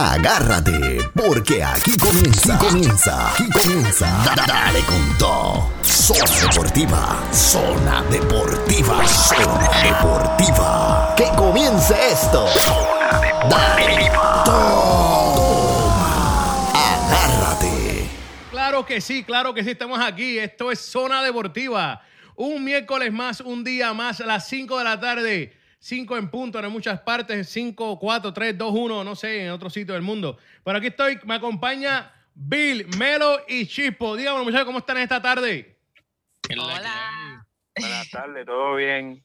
Agárrate, porque aquí comienza, aquí comienza, aquí comienza. Da- Dale con todo. Zona Deportiva, Zona Deportiva, Zona Deportiva. Que comience esto. Zona Deportiva. Toma. Agárrate. Claro que sí, claro que sí, estamos aquí. Esto es Zona Deportiva. Un miércoles más, un día más, a las 5 de la tarde. 5 en punto en muchas partes. 5, 4, 3, 2, 1, no sé, en otro sitio del mundo. Pero aquí estoy, me acompaña Bill, Melo y Chispo. Díganme, muchachos, ¿cómo están esta tarde? Hola. Buenas tardes, ¿todo bien?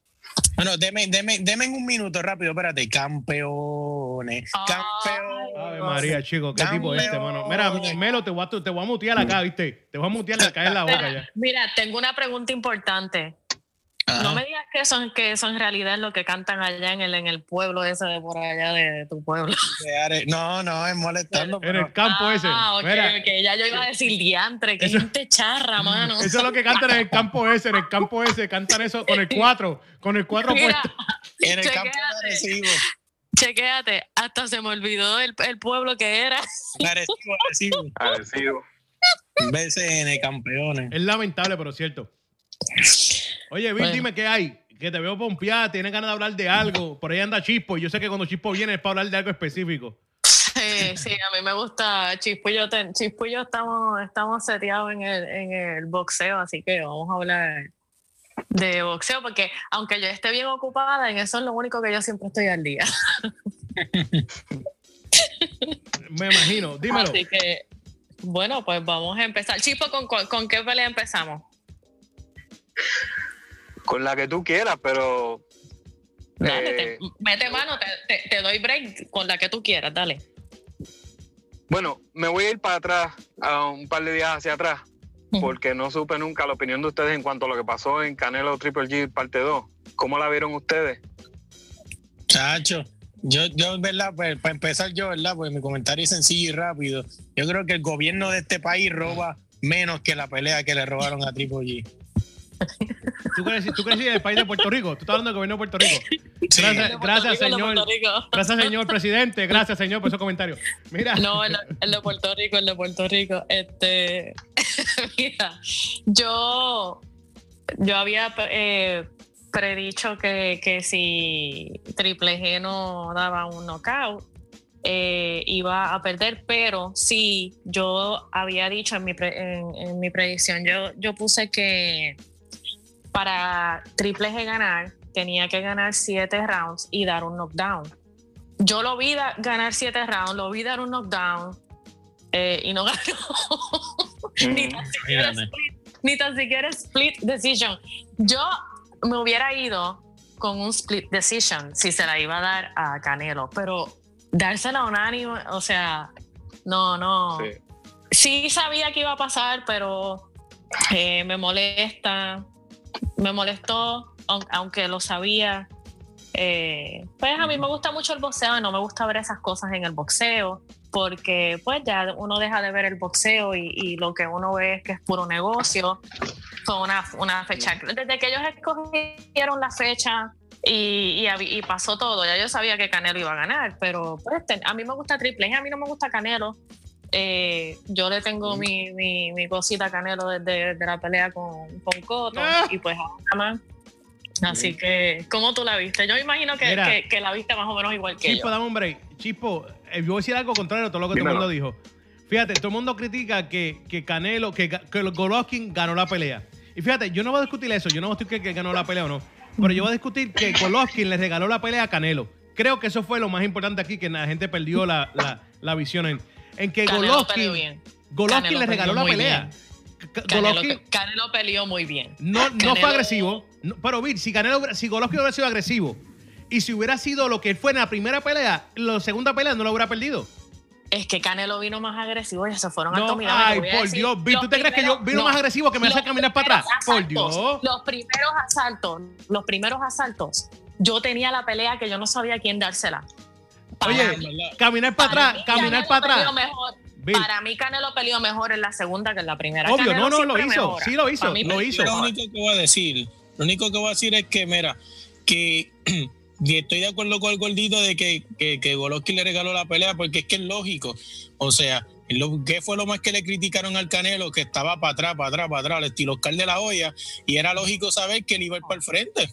Bueno, deme, deme, deme en un minuto rápido, espérate. Campeones, campeones. Ave María, chico, qué tipo es este, mano. Mira. Melo, te voy, a, te voy a mutear acá, ¿viste? Te voy a mutear acá en la boca ya. Mira, tengo una pregunta importante. Ajá. No me digas que son que son en realidad lo que cantan allá en el en el pueblo ese de por allá de, de tu pueblo. No, no, es molestando. En pero- el campo ese. Ah, ok, Mira, ok, ya yo iba a decir diantre, que Eso- gente charra, mano. Eso es lo que cantan en el campo ese, en el campo ese, cantan eso con el 4, con el 4 Mira, puesto. En el campo chequéate. de Arecibo. chequéate, hasta se me olvidó el, el pueblo que era. Arecibo, Arecibo. Agradecido. BCN, campeones. Es lamentable, pero cierto. Oye, Bill, Bueno. dime qué hay. Que te veo pompeada, tienes ganas de hablar de algo. Por ahí anda Chispo. y Yo sé que cuando Chispo viene es para hablar de algo específico. Sí, sí, a mí me gusta Chispo y yo, te- Chispo y yo estamos, estamos seteados en el, en el boxeo, así que vamos a hablar de boxeo, porque aunque yo esté bien ocupada, en eso es lo único que yo siempre estoy al día. Me imagino. Dímelo. Así que, bueno, pues vamos a empezar. Chispo, ¿con, con, con qué pelea empezamos? Con la que tú quieras, pero Dale, Eh, te- mete mano, te, te- te doy break con la que tú quieras, dale. bueno, me voy a ir para atrás, a un par de días hacia atrás, porque no supe nunca la opinión de ustedes en cuanto a lo que pasó en Canelo Triple G parte 2. ¿Cómo la vieron ustedes? Chacho, yo, yo, ¿verdad? Pues, para empezar yo, ¿verdad? Pues mi comentario es sencillo y rápido. Yo creo que el gobierno de este país roba menos que la pelea que le robaron a Triple G. ¿Tú crees, tú crees que es el país de Puerto Rico? Tú estás hablando del gobierno de Puerto Rico. Gracias, Rico, señor. Gracias, señor presidente. Gracias, señor, por esos comentarios. Mira. No, el, el de Puerto Rico, el de Puerto Rico. Este, mira, yo, yo había eh, predicho que, que si Triple G no daba un knockout, eh, iba a perder, pero sí, yo había dicho en mi, pre- en, en mi predicción, yo, yo puse que para Triple G ganar, tenía que ganar siete rounds y dar un knockdown. Yo lo vi da- ganar siete rounds, lo vi dar un knockdown eh, y no ganó. ni, tan siquiera Imagínate. split, ni tan siquiera split decision. Yo me hubiera ido con un split decision si se la iba a dar a Canelo, pero dársela unánime, o sea, no, no. Sí. Sí sabía que iba a pasar, pero eh, me molesta, me molestó, aun- aunque lo sabía. Eh, pues a mí me gusta mucho el boxeo y no me gusta ver esas cosas en el boxeo, porque pues ya uno deja de ver el boxeo y, y lo que uno ve es que es puro negocio, con una, una fecha. Desde que ellos escogieron la fecha y, y pasó todo, ya yo sabía que Canelo iba a ganar, pero pues a mí me gusta Triple a mí no me gusta Canelo. Eh, yo le tengo mi, mi, mi cosita a Canelo desde, desde la pelea con, con Cotto Ah. y pues ahora más. Así que, ¿cómo tú la viste? Yo me imagino que, Mira. que, que la viste más o menos igual que Chispo, yo. dame un break. Chispo, eh, yo voy a decir algo contrario a todo lo que todo el Dímelo. mundo dijo. Fíjate, todo el mundo critica que, que Canelo, que, que Golovkin ganó la pelea. Y fíjate, yo no voy a discutir eso, yo no voy a discutir que, que ganó la pelea o no. Pero yo voy a discutir que Golovkin le regaló la pelea a Canelo. Creo que eso fue lo más importante aquí, que la gente perdió la, la, la visión en, en que Golovkin. Golovkin le regaló la pelea. Ca- Canelo, Canelo peleó muy bien. no, no fue agresivo. no- pero Bill, si Canelo, si Golovkin hubiera sido agresivo y si hubiera sido lo que fue en la primera pelea, la segunda pelea no lo hubiera perdido. Es que Canelo vino más agresivo y se fueron a No, dominar. Te ay, a por decir, Dios, Bill, ¿tú te crees que yo vino no, más agresivo que me hace caminar para atrás? primeros Por asaltos, Dios. Los primeros asaltos, los primeros asaltos, yo tenía la pelea que yo no sabía quién dársela. Para Oye, mí- caminar para para atrás, caminar para atrás. peleó mejor. Bill. Para mí Canelo peleó mejor en la segunda que en la primera. Obvio, Canelo no, no, lo hizo, mejora. sí lo hizo, mí lo hizo. Lo único que voy a decir, lo único que voy a decir es que, mira, que y estoy de acuerdo con el gordito de que, que, que Golovkin le regaló la pelea porque es que es lógico. O sea, lo, ¿qué fue lo más que le criticaron al Canelo? Que estaba para atrás, para atrás, para atrás, al estilo Oscar de la Hoya, y era lógico saber que él iba a ir para el frente.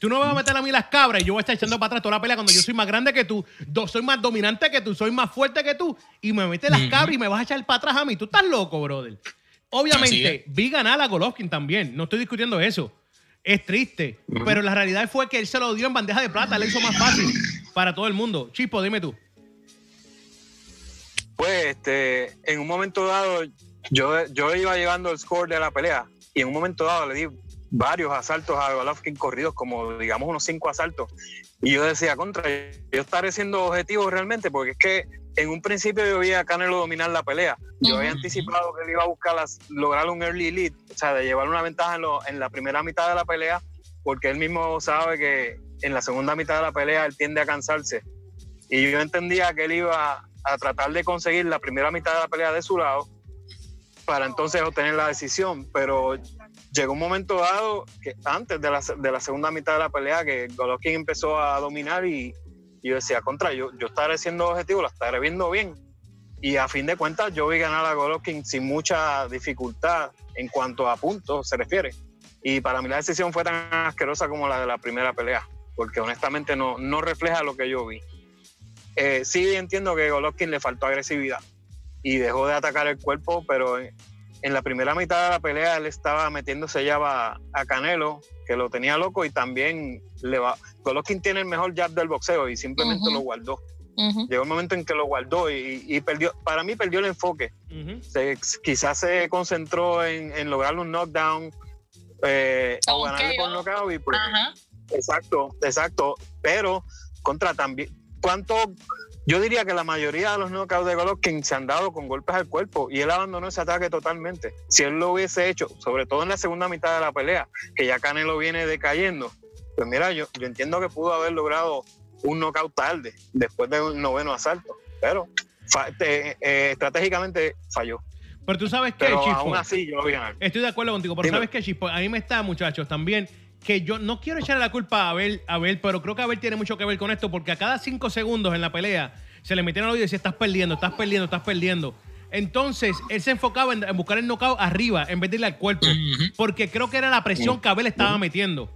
Tú no me vas a meter a mí las cabras y yo voy a estar echando para atrás toda la pelea cuando yo soy más grande que tú, do- soy más dominante que tú, soy más fuerte que tú y me metes las cabras y me vas a echar para atrás a mí. Tú estás loco, brother. Obviamente, vi ganar a Golovkin también. No estoy discutiendo eso. Es triste. Pero la realidad fue que él se lo dio en bandeja de plata. Le hizo más fácil para todo el mundo. Chispo, dime tú. Pues este, en un momento dado, yo, yo iba llevando el score de la pelea y en un momento dado le di varios asaltos a Golovkin corridos, como digamos unos cinco asaltos. Y yo decía, contra, yo estaré siendo objetivo realmente, porque es que en un principio yo vi a Canelo dominar la pelea. Yo había Ujú. anticipado que él iba a buscar las- lograr un early lead, o sea, de llevar una ventaja en, lo- en la primera mitad de la pelea, porque él mismo sabe que en la segunda mitad de la pelea él tiende a cansarse. Y yo entendía que él iba a tratar de conseguir la primera mitad de la pelea de su lado para entonces obtener la decisión. Pero llegó un momento dado que antes de la, de la segunda mitad de la pelea que Golovkin empezó a dominar y, y yo decía, contra, yo, yo estaré siendo objetivo, la estaré viendo bien. Y a fin de cuentas yo vi ganar a Golovkin sin mucha dificultad en cuanto a puntos se refiere. Y para mí la decisión fue tan asquerosa como la de la primera pelea, porque honestamente no, no refleja lo que yo vi. Eh, sí entiendo que Golovkin le faltó agresividad y dejó de atacar el cuerpo, pero en, la primera mitad de la pelea él estaba metiéndose ya a, a Canelo, que lo tenía loco, y también le va. Golovkin tiene el mejor jab del boxeo y simplemente lo guardó. Llegó el momento en que lo guardó y, y perdió, para mí perdió el enfoque. Se- quizás se concentró en, en lograr un knockdown eh, o Ok, ganarle por oh. knockout y pues. Exacto, exacto. Pero contra también, ¿cuánto? Yo diría que la mayoría de los knockouts de Golovkin se han dado con golpes al cuerpo y él abandonó ese ataque totalmente. Si él lo hubiese hecho, sobre todo en la segunda mitad de la pelea, que ya Canelo viene decayendo, pues mira, yo, yo entiendo que pudo haber logrado un knockout tarde, después de un noveno asalto, pero eh, estratégicamente falló. Pero tú sabes que, Chispo. aún así yo lo vi ganar. Estoy de acuerdo contigo, pero Dime. ¿sabes qué, Chispo? A mí me está, muchachos, también que yo no quiero echarle la culpa a Abel, a Abel, pero creo que Abel tiene mucho que ver con esto, porque a cada cinco segundos en la pelea se le metieron al oído y decía, estás perdiendo, estás perdiendo, estás perdiendo. Entonces, él se enfocaba en, en buscar el knockout arriba en vez de irle al cuerpo, porque creo que era la presión que Abel estaba metiendo.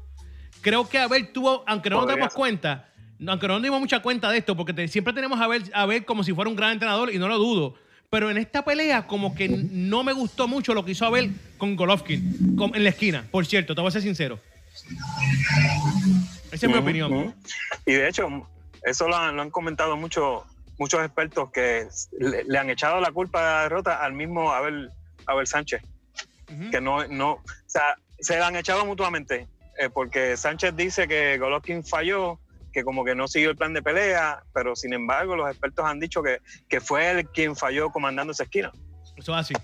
Creo que Abel tuvo, aunque no nos damos cuenta, aunque no nos dimos mucha cuenta de esto, porque te- siempre tenemos a Abel, a Abel como si fuera un gran entrenador y no lo dudo. Pero en esta pelea, como que no me gustó mucho lo que hizo Abel con Golovkin en la esquina. Por cierto, te voy a ser sincero. Esa es mi Ujú, opinión. Y de hecho, eso lo han, lo han comentado mucho, muchos expertos que le, le han echado la culpa de la derrota al mismo Abel, Abel Sánchez, Ujú. que no, no, o sea, se la han echado mutuamente, eh, porque Sánchez dice que Golovkin falló, que como que no siguió el plan de pelea, pero sin embargo los expertos han dicho que, que fue él quien falló comandando esa esquina. Eso es así.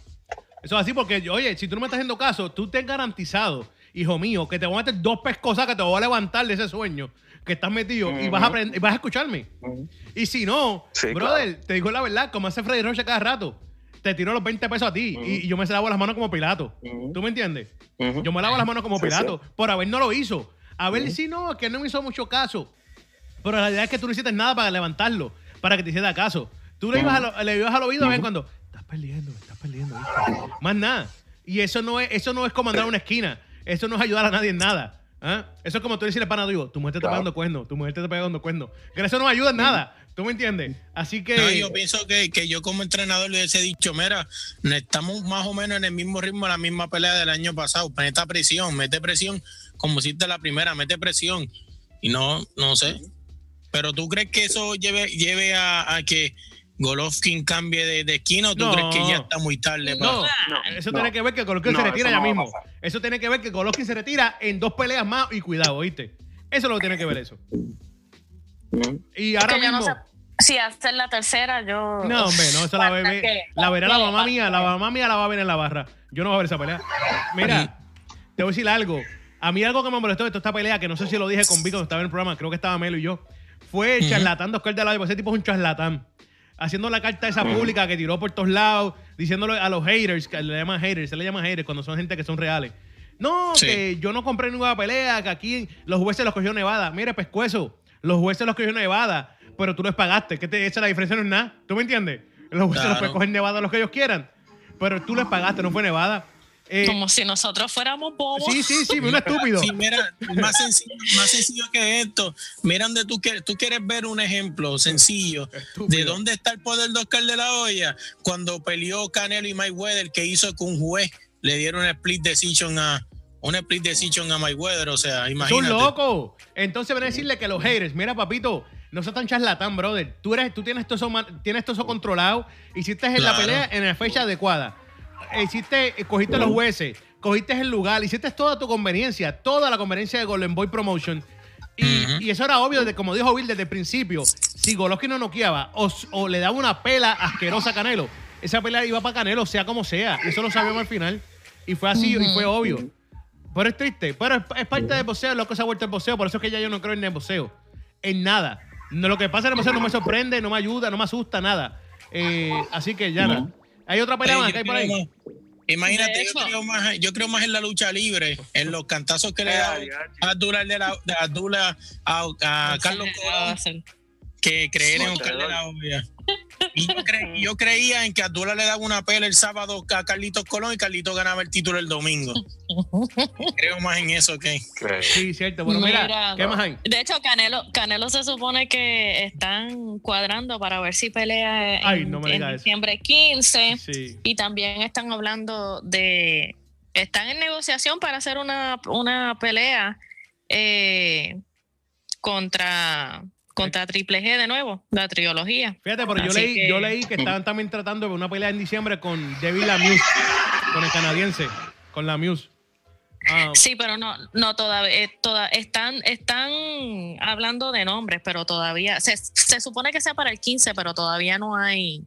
Eso es así porque, oye, si tú no me estás haciendo caso, tú te has garantizado, hijo mío, que te voy a meter dos pescosas que te voy a levantar de ese sueño que estás metido y, vas a Ujú. aprend- y vas a escucharme. Ujú. Y si no, Sí, brother, te digo la verdad, como hace Freddy Rocha cada rato, te tiro los 20 pesos a ti y, y yo me lavo las manos como Pilato. ¿Tú me entiendes? Yo me lavo las manos como Sí, Pilato. Por Abel no lo hizo. Abel sí no, que no me hizo mucho caso. Pero la realidad es que tú no hiciste nada para levantarlo, para que te hiciera caso. Tú le ibas, a lo- le ibas al oído a ver cuando estás perdiendo, estás perdiendo. Más nada. Y eso no es, eso no es comandar una esquina. Eso no es ayudar a nadie en nada. ¿ah? Eso es como tú decirle pana digo, tu mujer te está Claro. pegando cuernos, tu mujer te está pegando cuernos. Que eso no ayuda en nada. ¿Tú me entiendes? Así que. No, yo pienso que, que yo como entrenador le hubiese dicho, mira, estamos más o menos en el mismo ritmo la misma pelea del año pasado. Mete presión, mete presión, como hiciste la primera, mete presión. Y no, no sé. Pero tú crees que eso lleve, lleve a, a que Golovkin cambie de, de esquina o tú No. crees que ya está muy tarde? No, No, eso no. tiene que ver que Golovkin No, se retira ya mismo. Eso tiene que ver que Golovkin se retira en dos peleas más y cuidado, ¿oíste? Eso es lo que tiene que ver eso. Ujú. Y Es ahora que yo no mismo. si hacer la tercera, yo. No, hombre, no, esa la bebé. que- La verá la que- mamá mía, la mamá mía la va a ver en la barra. Yo no voy a ver esa pelea. Mira, te voy a decir algo. A mí algo que me molestó de toda esta pelea, que no sé si lo dije con Vico cuando estaba en el programa, creo que estaba Melo y yo, fue el charlatán de Oscar de la Hoya. Ese tipo es un charlatán. Haciendo la carta esa pública que tiró por todos lados, diciéndole a los haters, que le llaman haters, se le llaman haters cuando son gente que son reales. No, Sí. que yo no compré ninguna pelea, que aquí los jueces los cogió Nevada. Mire, pescuezo, Los jueces los cogió Nevada, pero tú les pagaste. ¿Qué te, esa la diferencia no es nada. ¿Tú me entiendes? Los jueces los Claro. pueden coger Nevada los que ellos quieran. Pero tú les pagaste, no fue Nevada. Eh, Como si nosotros fuéramos bobos. sí, sí, sí, un estúpido. Sí, mira, más sencillo, más sencillo que esto. Mira donde tú quieres, tú quieres ver un ejemplo sencillo Estúpido. de dónde está el poder de Oscar de la Hoya cuando peleó Canelo y Mayweather, que hizo que un juez le diera un split decision a un split decision a Mayweather, o sea, imagínate. loco. Entonces van a decirle que los haters, mira, papito, no seas tan charlatán, brother. Tú eres, tú tienes todo eso, tienes todo eso controlado. Hiciste en la Claro. pelea en la fecha adecuada. Hiciste, cogiste los jueces, cogiste el lugar, hiciste toda tu conveniencia, toda la conveniencia de Golden Boy Promotion. Y, y eso era obvio, desde, como dijo Bill desde el principio. Si Golovkin no noqueaba o, o le daba una pela asquerosa a Canelo, esa pelea iba para Canelo, sea como sea. Eso lo sabemos al final. Y fue así y fue obvio. Pero es triste. Pero es, es parte del boxeo, lo que se ha vuelto el boxeo. Por eso es que ya yo no creo en el boxeo. En nada. No, lo que pasa en el boxeo no me sorprende, no me ayuda, no me asusta, nada. Eh, así que ya. nada. Hay otra pelea más que hay por ahí. más- Imagínate, yo creo, más, yo creo más en la lucha libre, en los cantazos que le da a Abdullah, de la- de Abdullah a, a Carlos Colón que creer en Oscar de la Hoya. Y yo, cre- yo creía en que Abdullah le daba una pela el sábado a Carlitos Colón y Carlitos ganaba el título el domingo. Creo más en eso que. Sí, cierto. Bueno, mira, Mira, ¿qué más hay? De hecho, Canelo, Canelo se supone que están cuadrando para ver si pelea en, Ay, no diciembre 15 Sí. y también están hablando de, están en negociación para hacer una, una pelea eh, contra, contra Triple G de nuevo, la trilogía. Fíjate, pero yo leí, que- yo leí que estaban también tratando de una pelea en diciembre con David Lamieux, con el canadiense, con Lamieux. Ah, Sí, pero no, no todavía, eh, toda, están, están hablando de nombres, pero todavía, se, se supone que sea para el 15, pero todavía no hay,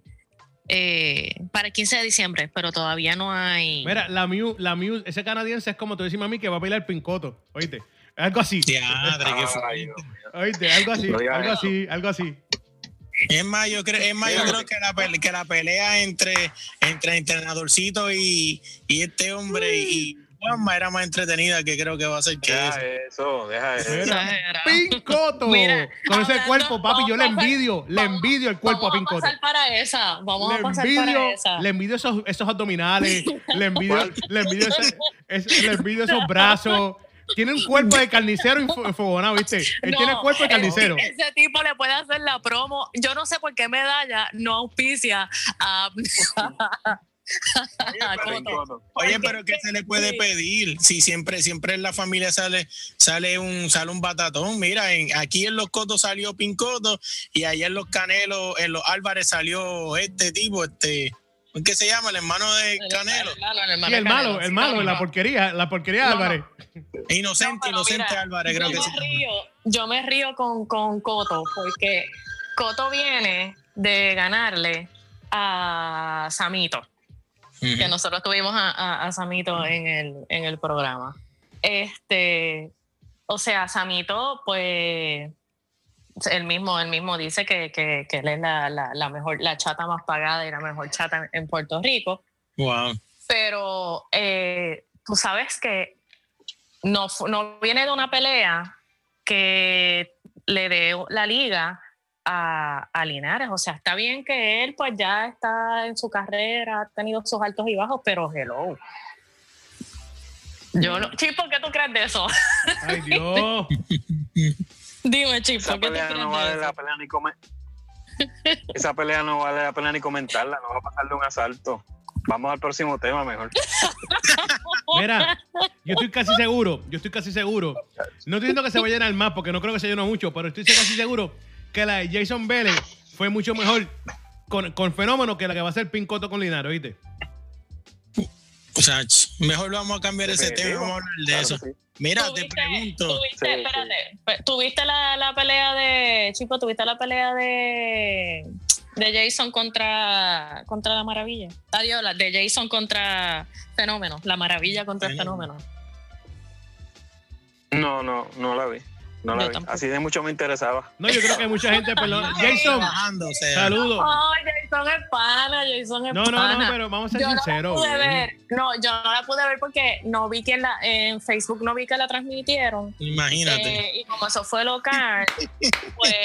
eh, para el 15 de diciembre, pero todavía no hay. Mira, Lamieux, Lamieux, ese canadiense es como tú decimos a mí que va a pelear pincoto, oíste. Algo así. Qué Ay. Oíste, algo así, algo así, algo así. Es más, yo creo, es más, yo creo que, la pelea, que la pelea entre, entre entrenadorcito y, y este hombre y Juanma era más entretenida que creo que va a ser que Deja eso. eso, deja eso. Pincoto. Mira, Con ese hablando- cuerpo, papi, yo le a envidio, le envidio el cuerpo a vamos Pincoto. pasar para esa, vamos le a pasar envidio, para esa. le envidio esos, esos abdominales, le envidio, le envidio, ese- ese- le envidio esos brazos. Tiene un cuerpo de carnicero enfogonado, ¿viste? Él No, tiene cuerpo de ese- carnicero. Ese, tipo le puede hacer la promo. Yo no sé por qué medalla no auspicia a. Oye, pero ¿qué se le puede pedir? Si siempre, siempre en la familia sale, sale un, sale un batatón. Mira, en, aquí en los Cotos salió Pincoto y allá en los Canelos, en los Álvarez salió este tipo, este, ¿qué se llama? El hermano de Canelo. Sí, el malo, el malo, la porquería, la porquería de No, no. Álvarez. Inocente, inocente mira, Álvarez, creo yo que me sí. río, yo me río con, con Coto porque Coto viene de ganarle a Samito. que nosotros tuvimos a, a- a Samito en el, en el programa. Este, o sea, Samito, pues, él mismo, él mismo dice que, que- que él es la, la- la mejor, la chata más pagada y la mejor chata en Puerto Rico. Wow. Pero eh, tú sabes que no, no viene de una pelea que le dé la liga a, a Linares. O sea, está bien que él pues ya está en su carrera, ha tenido sus altos y bajos, pero hello. Yo no, Chipo, ¿qué tú crees de eso? Ay, Dios. Dime, Chipo, Esa ¿qué pelea crees no vale la pena ni comer. Esa pelea no vale la pena ni comentarla, no va a pasar de un asalto. Vamos al próximo tema mejor. Mira, yo estoy casi seguro, yo estoy casi seguro. No estoy diciendo que se va a llenar más, porque no creo que se llene mucho, pero estoy casi seguro que la de Jason Vélez fue mucho mejor con, con fenómeno que la que va a ser Pincoto con Linares, ¿viste? O sea, mejor vamos a cambiar ese tema vamos a hablar de Claro eso. sí. Mira, te ¿Tuviste- pregunto. tuviste- Sí, espérate, pe- ¿tuviste la, la pelea de, Chipo, tuviste la pelea de, de Jason contra, contra la maravilla? Adiós, la de Jason contra Fenómeno, la maravilla contra el Fenómeno. Fenómeno. No, no, no la vi. No la vi. Así de mucho me interesaba. No, yo creo que mucha gente, perdón. Jason, saludos. Oh, Jason es pana, Jason es No, no, pana. no, pero vamos a ser yo no la sinceros. pude ver, no, yo no la pude ver porque no vi que la, en Facebook no vi que la transmitieron. imagínate. Eh, y como eso fue local, pues,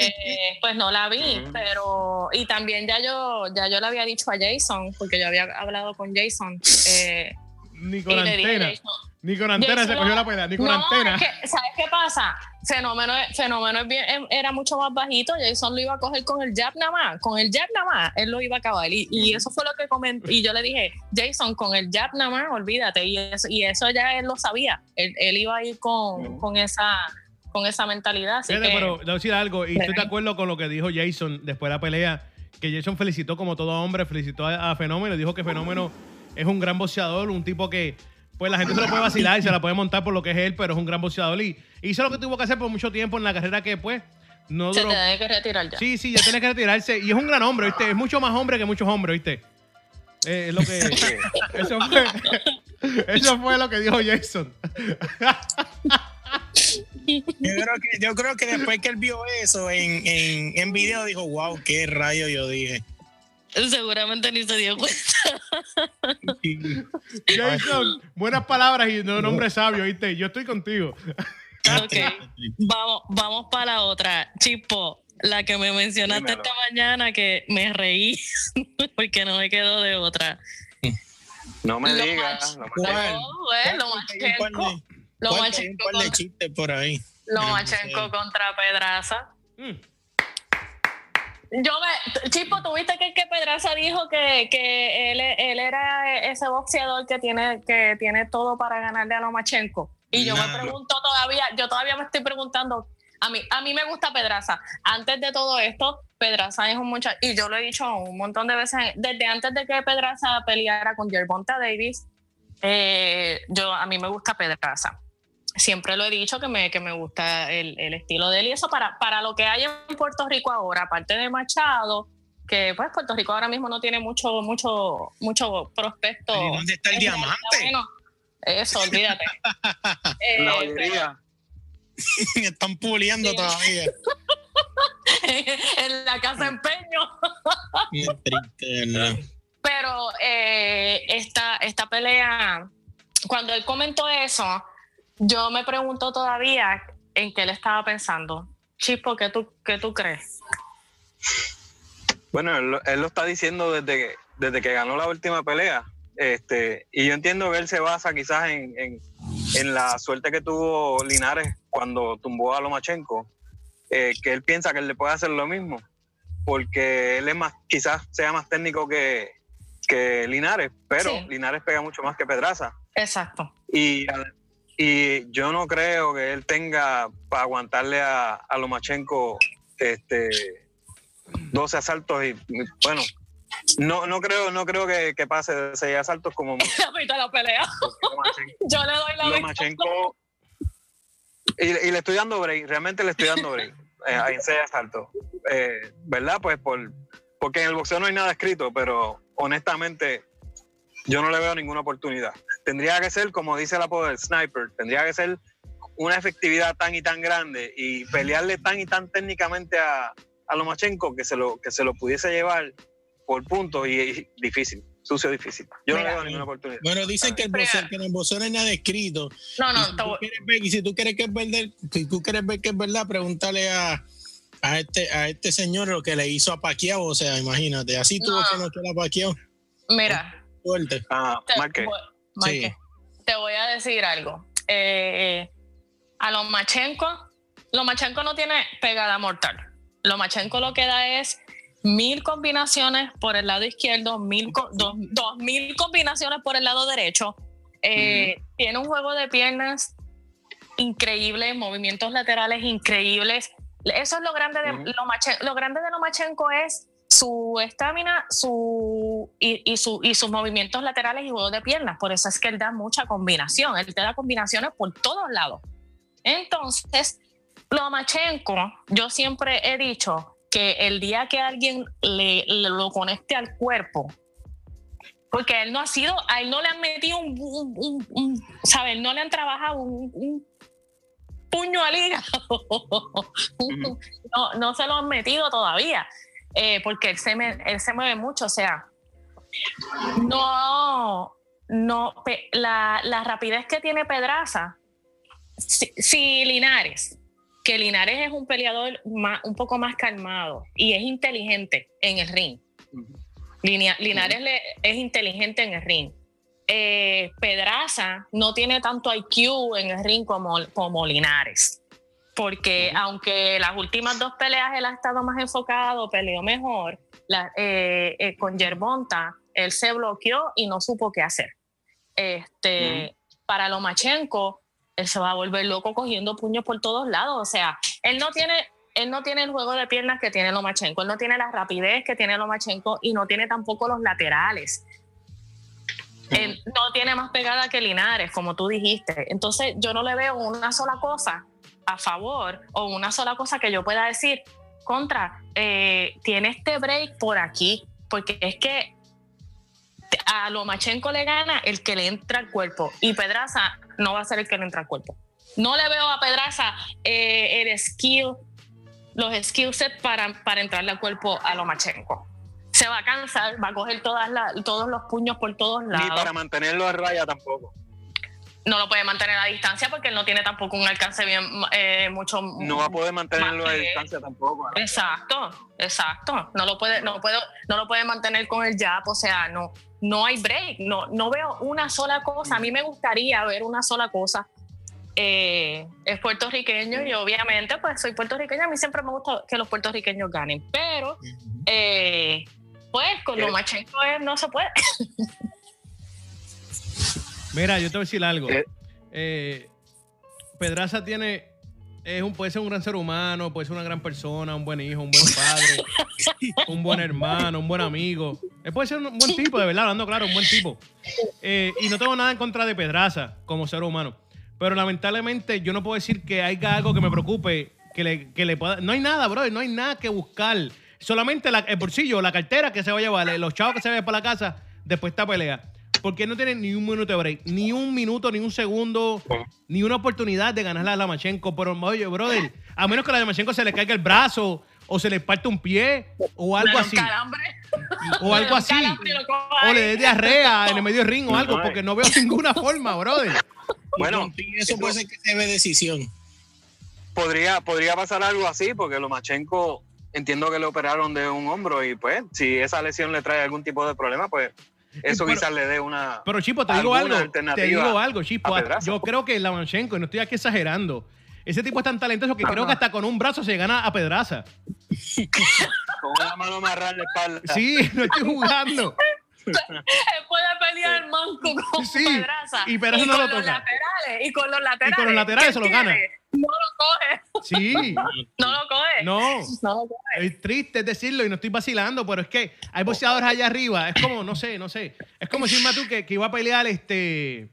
pues no la vi, pero y también ya yo ya yo le había dicho a Jason, porque yo había hablado con Jason, eh, Ni y con le dije. Jason, Ni con antena se cogió la pelea, ni con no, antena. es que, ¿sabes qué pasa? Fenómeno, fenómeno em, era mucho más bajito, Jason lo iba a coger con el jab nada más, con el jab nada más, él lo iba a acabar. Y, y eso fue lo que comenté, y yo le dije, Jason, con el jab nada más, olvídate, y eso, y eso ya él lo sabía, él, él iba a ir con, esa con esa mentalidad. Así Fíjate, que, pero a decir algo, y estoy de acuerdo con lo que dijo Jason después de la pelea, que Jason felicitó como todo hombre, felicitó a, a Fenómeno, dijo que Fenómeno es un gran boxeador, un tipo que pues la gente se lo puede vacilar y se la puede montar por lo que es él, pero es un gran boxeador y hizo lo que tuvo que hacer por mucho tiempo en la carrera que pues no se duró. tiene que retirar ya. Sí, sí, ya tiene que retirarse y es un gran hombre, ¿viste? Es mucho más hombre que muchos hombres, ¿viste? Eh, es lo que eso fue, eso fue lo que dijo Jason. Yo creo, que, yo creo que después que él vio eso en, en, en video, dijo, wow, qué rayo yo dije. Seguramente ni se dio cuenta. Jason, buenas palabras y no nombre sabio, ¿viste? Yo estoy contigo. Ok. Vamos, vamos para la otra. Chipo, la que me mencionaste Dímelo. esta mañana que me reí porque no me quedó de otra. No me Lo digas. eh, lo un machenco. Lo un ahí. lo sé. contra Pedraza. Mm. Yo me, Chipo, tuviste que, que Pedraza dijo que, que él, él era ese boxeador que tiene, que tiene todo para ganarle a Lomachenko. Y yo me pregunto todavía, yo todavía me estoy preguntando, a mí, a mí me gusta Pedraza. Antes de todo esto, Pedraza es un muchacho, y yo lo he dicho un montón de veces, desde antes de que Pedraza peleara con Gervonta Davis, eh, yo, a mí me gusta Pedraza. Siempre lo he dicho que me, que me gusta el, el estilo de él y eso para, para lo que hay en Puerto Rico ahora, aparte de Machado, que pues Puerto Rico ahora mismo no tiene mucho, mucho, mucho prospecto. ¿Y dónde está el Es diamante? bueno, eso, olvídate. Eh, La joyería. Están puliendo Sí. todavía. en la casa empeño. Pero eh, esta, esta pelea, cuando él comentó eso, yo me pregunto todavía en qué él estaba pensando. Chispo, ¿qué tú, qué tú crees? Bueno, él, lo- él lo está diciendo desde que, desde que ganó la última pelea. Este, y yo entiendo que él se basa quizás en, en- en la suerte que tuvo Linares cuando tumbó a Lomachenko, eh, que él piensa que él le puede hacer lo mismo, porque él es más, quizás sea más técnico que, que Linares, pero Sí. Linares pega mucho más que Pedraza. Exacto. Y, y yo no creo que él tenga para aguantarle a, a Lomachenko este, 12 asaltos y bueno, no, no creo, no creo que, que pase de 6 asaltos como La la pelea. Yo le doy la. Lomachenko y, y le estoy dando break, realmente le estoy dando break eh, en 6 asaltos. Eh, ¿Verdad? Pues por, porque en el boxeo no hay nada escrito, pero honestamente yo no le veo ninguna oportunidad. Tendría que ser, como dice el apodo del sniper, tendría que ser una efectividad tan y tan grande y pelearle tan y tan técnicamente a, a Lomachenko que se lo, que se lo pudiese llevar por puntos y, y difícil, sucio difícil. Yo no Mira. le veo ninguna oportunidad. Bueno, dicen que, el boxeo, que en el boxeo no hay nada escrito. No, y, no, si te tú quieres ver, y si tú quieres que es verdad, si tú quieres ver que es verdad, pregúntale a, a este a este señor lo que le hizo a Paquiao, o sea, imagínate, así tuvo No. que noquear a Paquiao, mira, fuerte. Ah, te, Te voy a decir algo. Eh, a Lomachenko, Lomachenko no tiene pegada mortal. Lomachenko lo que da es mil combinaciones por el lado izquierdo, mil dos, dos mil combinaciones por el lado derecho. Eh, Tiene un juego de piernas increíble, movimientos laterales increíbles. Eso es lo grande de. Lomachenko. Lo grande de Lomachenko es su estamina su, y, y su, y sus movimientos laterales y juego de piernas. Por eso es que él da mucha combinación. Él te da combinaciones por todos lados. Entonces, Lomachenko, yo siempre he dicho que el día que alguien le, le lo conecte al cuerpo, porque él no ha sido, a él no le han metido un, un, un- un- ¿sabe? No le han trabajado un, un- puño al hígado. no, no se lo han metido todavía, eh, porque él se, él se mueve mucho, o sea, no, no, la, la rapidez que tiene Pedraza, si, Linares, que Linares es un peleador un poco más calmado y es inteligente en el ring. Linares es inteligente en el ring. Eh, Pedraza no tiene tanto IQ en el ring como, como Linares. Porque aunque las últimas dos peleas él ha estado más enfocado, peleó mejor, eh, eh, con Yerbonta, él se bloqueó y no supo qué hacer. Este, Para Lomachenko, él se va a volver loco cogiendo puños por todos lados. O sea, él no tiene, él no tiene el juego de piernas que tiene Lomachenko, él no tiene la rapidez que tiene Lomachenko y no tiene tampoco los laterales. Él no tiene más pegada que Linares, como tú dijiste. Entonces, yo no le veo una sola cosa a favor o una sola cosa que yo pueda decir contra, eh, tiene este break por aquí, porque es que a Lomachenko le gana el que le entra al cuerpo y Pedraza no va a ser el que le entra al cuerpo. No le veo a Pedraza eh, el skill, los skill sets para, para entrarle al cuerpo a Lomachenko. Se va a cansar, va a coger todas todos los puños por todos lados. Ni para mantenerlo a raya tampoco. No lo puede mantener a distancia porque él no tiene tampoco un alcance bien eh, mucho. No va a poder mantenerlo a distancia tampoco. Exacto, exacto. No lo puede, no puedo, no lo puede mantener con el jab, o sea, no, no hay break, no, no veo una sola cosa. A mí me gustaría ver una sola cosa. Eh, es puertorriqueño y obviamente pues soy puertorriqueña, a mí siempre me gusta que los puertorriqueños ganen, pero eh, pues con lo machenco no se puede. Mira, yo te voy a decir algo. Eh, Pedraza tiene es un, puede ser un gran ser humano, puede ser una gran persona, un buen hijo, un buen padre, un buen hermano, un buen amigo. Él puede ser un buen tipo, de verdad, hablando claro, un buen tipo. Eh, y no tengo nada en contra de Pedraza como ser humano. Pero lamentablemente yo no puedo decir que haya algo que me preocupe, que le, que le pueda... No hay nada, bro, no hay nada que buscar. Solamente el bolsillo, la cartera que se va a llevar, los chavos que se vayan para la casa después de esta pelea porque no tiene ni un minuto de break, ni un minuto, ni un segundo, ni una oportunidad de ganarle a Lamachenko. Pero, oye, brother, a menos que a Lamachenko se le caiga el brazo o se le parte un pie o algo así. O algo así. O le dé diarrea en el medio ring o algo, porque no veo ninguna forma, brother. Bueno, eso puede ser que se ve decisión. Podría, podría pasar algo así, porque Lomachenko entiendo que le operaron de un hombro y pues si esa lesión le trae algún tipo de problema, pues eso quizás le dé una. Pero Chipo, te digo algo. Te digo algo, Chipo. Yo creo que Lamanchenko, y no estoy aquí exagerando, ese tipo es tan talentoso que creo que hasta con un brazo se gana a Pedraza. con una mano amarrada la espalda. Sí, no estoy jugando. Puede pelear el manco con sí, Pedraza. Y Pedraza no lo toca. Laterales, y con los laterales. Y con los laterales se lo gana. No lo coge. Sí. no lo coge. No. No lo coge. Es triste decirlo y no estoy vacilando, pero es que hay boxeadores allá arriba. Es como, no sé, no sé. Es como decirme tú que, que iba a pelear este.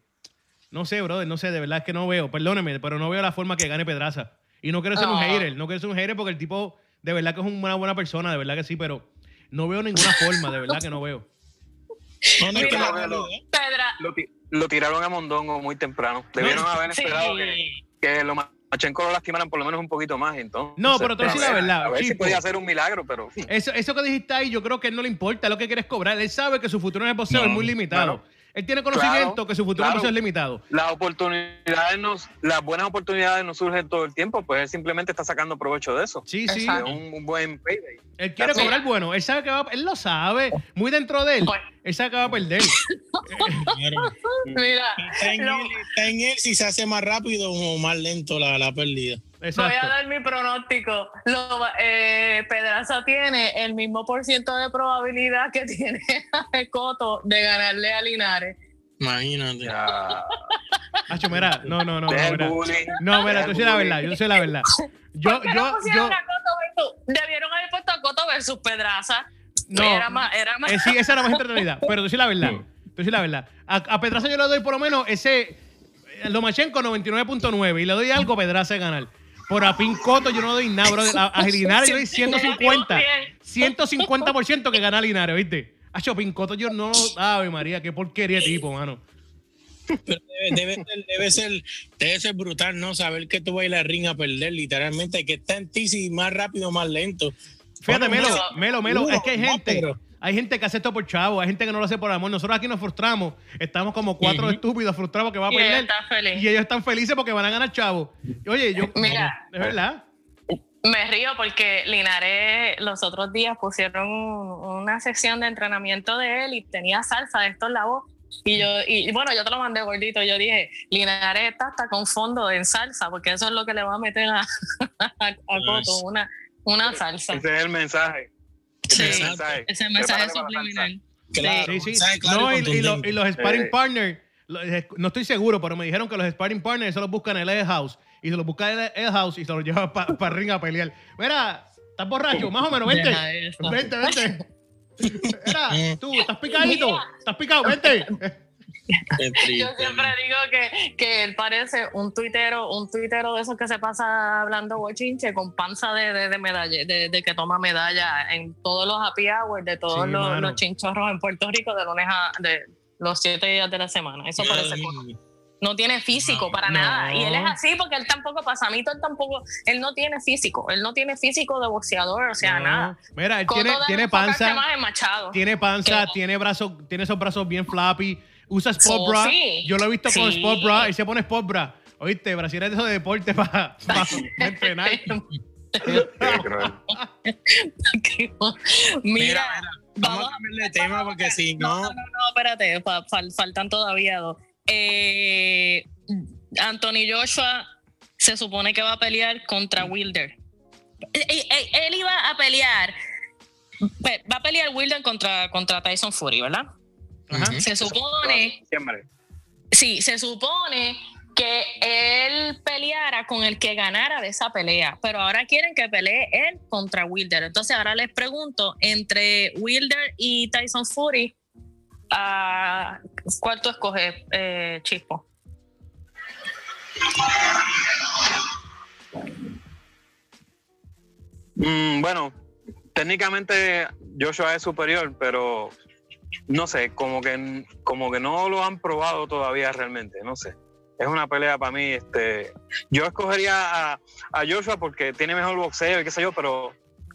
No sé, brother, no sé, de verdad es que no veo. Perdóneme, pero no veo la forma que gane Pedraza. Y no quiero ser un hater, no quiero ser un hater porque el tipo de verdad que es una buena persona, de verdad que sí, pero no veo ninguna forma, de verdad que no veo. No, no, lo, lo, tiraron a Mondongo muy temprano. Debieron haber esperado que, que lo Machenko lo lastimaran por lo menos un poquito más, entonces. No, pero tú decís la verdad. A ver si podía hacer un milagro, pero. Eso, eso que dijiste ahí, yo creo que a él no le importa lo que quieres cobrar. Él sabe que su futuro en el boxeo es muy limitado. Él tiene conocimiento que su futuro no es limitado. Las oportunidades, las buenas oportunidades no surgen todo el tiempo, pues él simplemente está sacando provecho de eso. Sí, sí. un, buen payday. Él quiere cobrar bueno, él sabe que va, él lo sabe, muy dentro de él. Pues- él sabe que va a perder. Mira, está en, él, si se hace más rápido o más lento la, la pérdida. Voy a dar mi pronóstico. Lo, eh, Pedraza tiene el mismo por ciento de probabilidad que tiene Coto de ganarle a Linares. Imagínate. Hacho, mira, no, no, no. No, mira, no, mira tú la verdad, yo sé la verdad. Yo, yo, yo. debieron haber puesto a Coto versus Pedraza. No, era más, era más. Eh, sí, esa era más entretenida. Pero tú sí la verdad. Tú sí la verdad. A, a Pedraza yo le doy por lo menos ese. Lomachenko 99.9 y le doy algo a Pedraza de ganar. Por a Pincoto yo no doy nada, bro. A, Linares yo doy 150. 150% que gana Linares, ¿viste? A Pincoto yo no. Ave María, qué porquería tipo, mano. Pero debe, debe ser, debe, ser, debe ser brutal, ¿no? Saber que tú vas a ir ring a perder, literalmente, que está en ti si más rápido, más lento. Fíjate, Melo, no, Melo, Melo, no, es que hay no, gente, pero- hay gente que hace esto por chavo, hay gente que no lo hace por amor. Nosotros aquí nos frustramos, estamos como cuatro estúpidos frustrados que va a perder. Y ellos están felices porque van a ganar chavo. Y, Oye, yo. Mira. Es verdad. Me río porque Linares los otros días pusieron un- una sesión de entrenamiento de él y tenía salsa de estos lados. Y yo, y bueno, yo te lo mandé gordito. Yo dije, Linares está hasta con fondo en salsa, porque eso es lo que le va a meter a, a, a Coto, una, una salsa. Ese es el mensaje. Sí, Ese es el mensaje. ese mensaje subliminal. Claro. Sí, sí. Claro No, y y, y lo- contundente. y los sparring Eh. partners, no estoy seguro, pero me dijeron que los sparring partners se los buscan en el Air House. Y se los buscan en el Air House y se los llevan para ring a pelear. Mira, ¿estás borracho? Más o menos, vente. Vente, vente. Mira, tú, ¿estás picadito? ¿Estás picado? Vente. Yo siempre digo que, que él parece un tuitero, un tuitero de esos que se pasa hablando bochinche con panza de, de, de medalla, de, de que toma medalla en todos los happy hours de todos Sí, los, chinchorros en Puerto Rico de lunes a de los siete días de la semana. Eso parece mío. no tiene físico No, para no. nada. Y él es así porque él tampoco, Pasamito, él tampoco, él no tiene físico, él no tiene físico de boxeador, o sea, No. nada. Mira, él tiene, tiene panza, más en Machado. tiene panza, tiene brazos, tiene esos brazos bien flappy, usa sport Oh, bra. sí. Yo lo he visto con Sí. sport bra y se pone sport bra. Oíste, Brasil es de esos de deporte para entrenar. Mira, vamos vamos a cambiar de tema porque si No, no, no, no, no, espérate, fa- fal- faltan todavía dos. Eh, Anthony Joshua se supone que va a pelear contra Wilder. Eh, eh, Él iba a pelear, pe- va a pelear Wilder contra, contra Tyson Fury, ¿verdad? Se supone, sí, se supone que él peleara con el que ganara de esa pelea, pero ahora quieren que pelee él contra Wilder. Entonces ahora les pregunto, entre Wilder y Tyson Fury, ah, ¿cuál tú escoges, eh, Chispo? Mm, bueno, técnicamente Joshua es superior, pero no sé, como que, como que no lo han probado todavía realmente, no sé. Es una pelea para mí, este, yo escogería a, a Joshua porque tiene mejor boxeo y qué sé yo, pero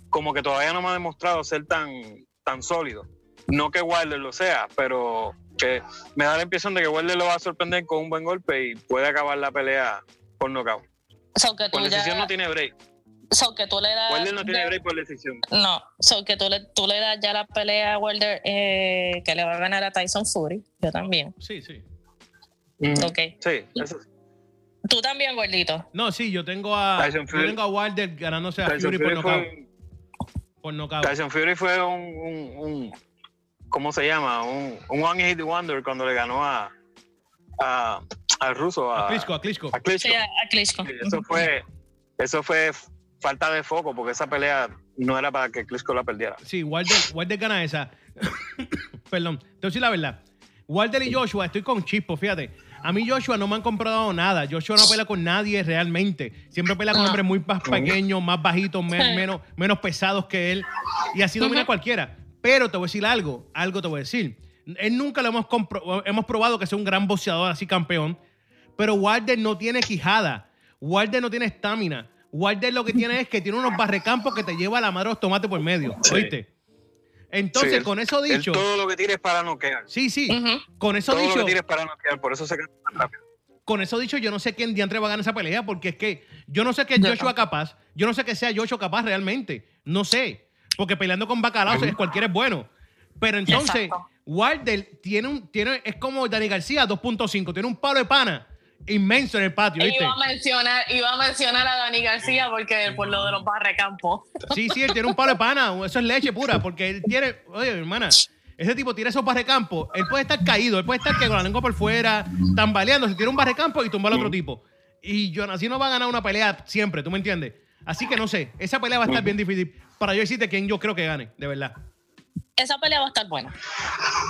como que todavía no me ha demostrado ser tan, tan sólido. No que Wilder lo sea, pero que me da la impresión de que Wilder lo va a sorprender con un buen golpe y puede acabar la pelea por nocaut. So que tú, Por decisión ya- no tiene break. so que tú le das... Wilder no tiene break por decisión. No, so que tú le, tú le das ya la pelea a Wilder eh, que le va a ganar a Tyson Fury. Yo también. Sí, sí. Mm, Ok. Sí, eso sí. Tú también, gordito. No, sí, yo tengo a, Tyson yo Fury. tengo a Wilder ganándose a Tyson Fury por Fury, nocaut. fue, Por nocaut. Tyson Fury fue un, un, un- ¿cómo se llama? Un, un one hit wonder cuando le ganó a, a al ruso, a, A Klitschko, a Klitschko. a Klitschko. Sí, a, a Klitschko. Sí, Eso fue, eso fue falta de foco porque esa pelea no era para que Klitschko la perdiera. Sí, Wilder, Wilder gana esa. Perdón, te voy a decir la verdad. Wilder y Joshua, estoy con Chispo, fíjate. A mí Joshua no me han comprado nada. Joshua no pelea con nadie realmente. Siempre pelea con hombres muy más pequeños, más bajitos, me- menos, menos pesados que él. Y así domina cualquiera. Pero te voy a decir algo, algo te voy a decir. Él nunca lo hemos, hemos probado que sea un gran boxeador así campeón. Pero Wilder no tiene quijada. Wilder no tiene estamina. Wilder lo que tiene es que tiene unos barrecampos que te lleva a la madre de los tomates por medio. Sí. ¿Oíste? Entonces, Sí, con eso Él dicho, todo lo que tira es para noquear. sí, sí, con eso Todo lo dicho, que tira es para noquear, por eso se cansa tan rápido. con eso dicho, yo no sé quién diantre va a ganar esa pelea, porque es que yo no sé qué es Yo Joshua capaz, yo no sé que sea Joshua capaz realmente, no sé, porque peleando con bacalao es cualquiera es bueno. Pero entonces, Exacto. Wilder tiene un, tiene, es como Dani García 2.5, tiene un palo de pana inmenso en el patio, ¿viste? Iba a mencionar, iba a mencionar a Dani García porque por lo de los barrecampos. Sí, sí, él tiene un palo de pana, eso es leche pura, porque él tiene, oye, hermana, ese tipo tiene esos barrecampos, él puede estar caído, él puede estar que con la lengua por fuera, tambaleando, se tira un barrecampo y tumba al otro tipo. Y Jonasi no va a ganar una pelea siempre, ¿tú me entiendes? Así que no sé, esa pelea va a estar bien difícil para yo decirte quién yo creo que gane, de verdad. Esa pelea va a estar buena.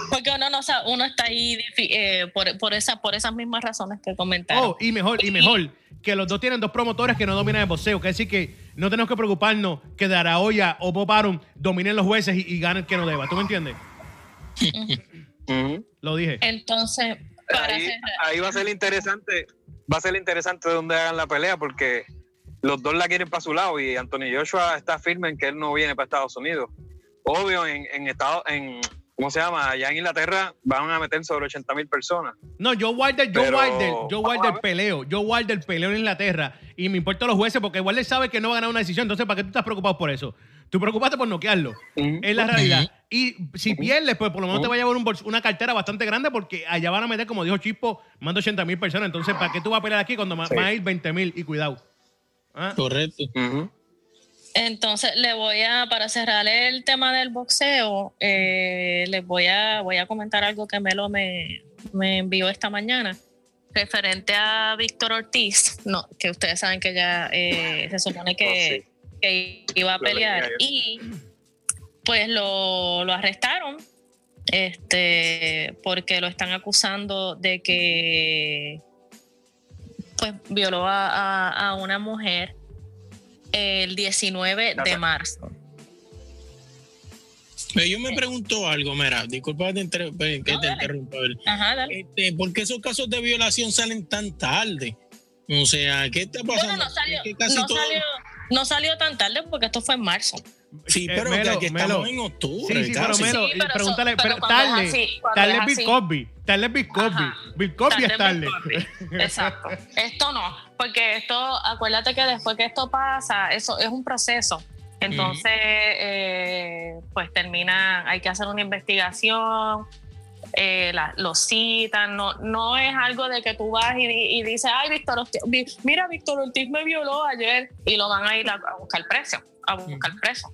Porque uno no sabe, uno está ahí eh, por, por, esa, por esas mismas razones que comentaron. Oh, y mejor, y mejor, que los dos tienen dos promotores que no dominan el boxeo, que decir que no tenemos que preocuparnos que Daraoya o Bob Arum dominen los jueces y, y ganen el que no deba, ¿tú me entiendes? Lo dije. Entonces, Para ahí, cerrar. ahí va a ser interesante, va a ser interesante de dónde hagan la pelea porque los dos la quieren para su lado y Anthony Joshua está firme en que él no viene para Estados Unidos. Obvio, en, en Estado, en, ¿cómo se llama? Allá en Inglaterra van a meter sobre 80 mil personas. No, Joe Wilder, Joe Pero- Wilder, a Wilder peleo. Joe Wilder peleó en Inglaterra. Y me importan los jueces porque Wilder sabe que no va a ganar una decisión. Entonces, ¿para qué tú estás preocupado por eso? Tú preocupaste por noquearlo. Es la realidad. Y si pierdes, pues por lo menos te va a llevar un una cartera bastante grande porque allá van a meter, como dijo Chispo, más de 80 mil personas. Entonces, ¿para qué tú vas a pelear aquí cuando Sí. van a ir 20 mil? Y cuidado. ¿Ah? Correcto. Entonces, le voy a, para cerrar el tema del boxeo, eh, les voy a, voy a comentar algo que Melo me, me envió esta mañana, referente a Víctor Ortiz, no, que ustedes saben que ya eh, se supone que, que iba a pelear. y pues lo, lo arrestaron este porque lo están acusando de que pues violó a, a- a una mujer el 19 de marzo. Pero yo me pregunto algo, mira, disculpa que te, inter- que No, te dale. interrumpa. Ajá. Este, ¿Por qué esos casos de violación salen tan tarde? O sea, ¿qué está pasando? Bueno, no salió, Es que casi no, todo- salió, no salió tan tarde porque esto fue en marzo. Sí, Eh, pero Melo, que aquí Melo. estamos en octubre. Sí, sí, pero. Melo, Sí, pero pregúntale, pero tarde, así, tarde es Bill. Cosby, tarde es Bill Cosby, Ajá. Bill Cosby es tarde. Tarde Bill Exacto. Esto no, porque esto, acuérdate que después que esto pasa, eso es un proceso. Entonces, eh, pues termina, hay que hacer una investigación, eh, la- lo citan, no, no es algo de que tú vas y, y dices, ay, Víctor Ortiz, mira, Víctor Ortiz me violó ayer y lo van a ir a, a buscar preso, a buscar preso.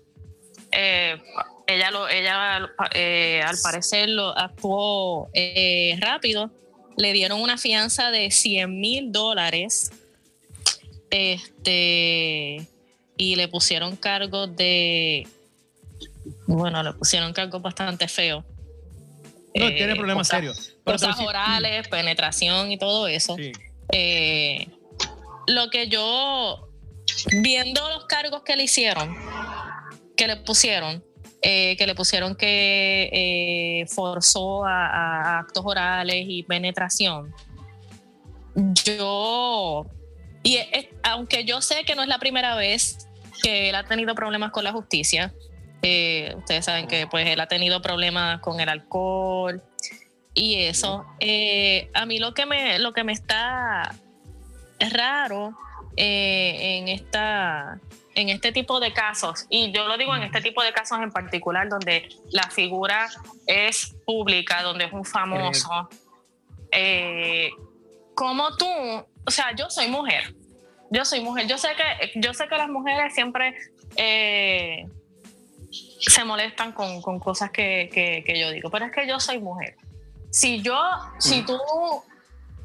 Eh, ella lo, ella eh, al parecer lo actuó eh, rápido, le dieron una fianza de 100 mil dólares, este, y le pusieron cargos de, bueno, le pusieron cargos bastante feos. No, tiene problemas cosas- serios. Cosas orales, penetración y todo eso. Sí. Lo que yo, viendo los cargos que le hicieron, que le pusieron, eh, que le pusieron que eh, forzó a, actos orales y penetración, yo, y aunque yo sé que no es la primera vez que él ha tenido problemas con la justicia, eh, ustedes saben que pues él ha tenido problemas con el alcohol y eso, a mí lo que me, lo que me está raro eh, en esta en este tipo de casos, y yo lo digo en este tipo de casos en particular, donde la figura es pública, donde es un famoso, eh, como tú, o sea, yo soy mujer, yo soy mujer, yo sé que, yo sé que las mujeres siempre eh, se molestan con, con cosas que, que- que yo digo, pero es que yo soy mujer. Si yo, si tú,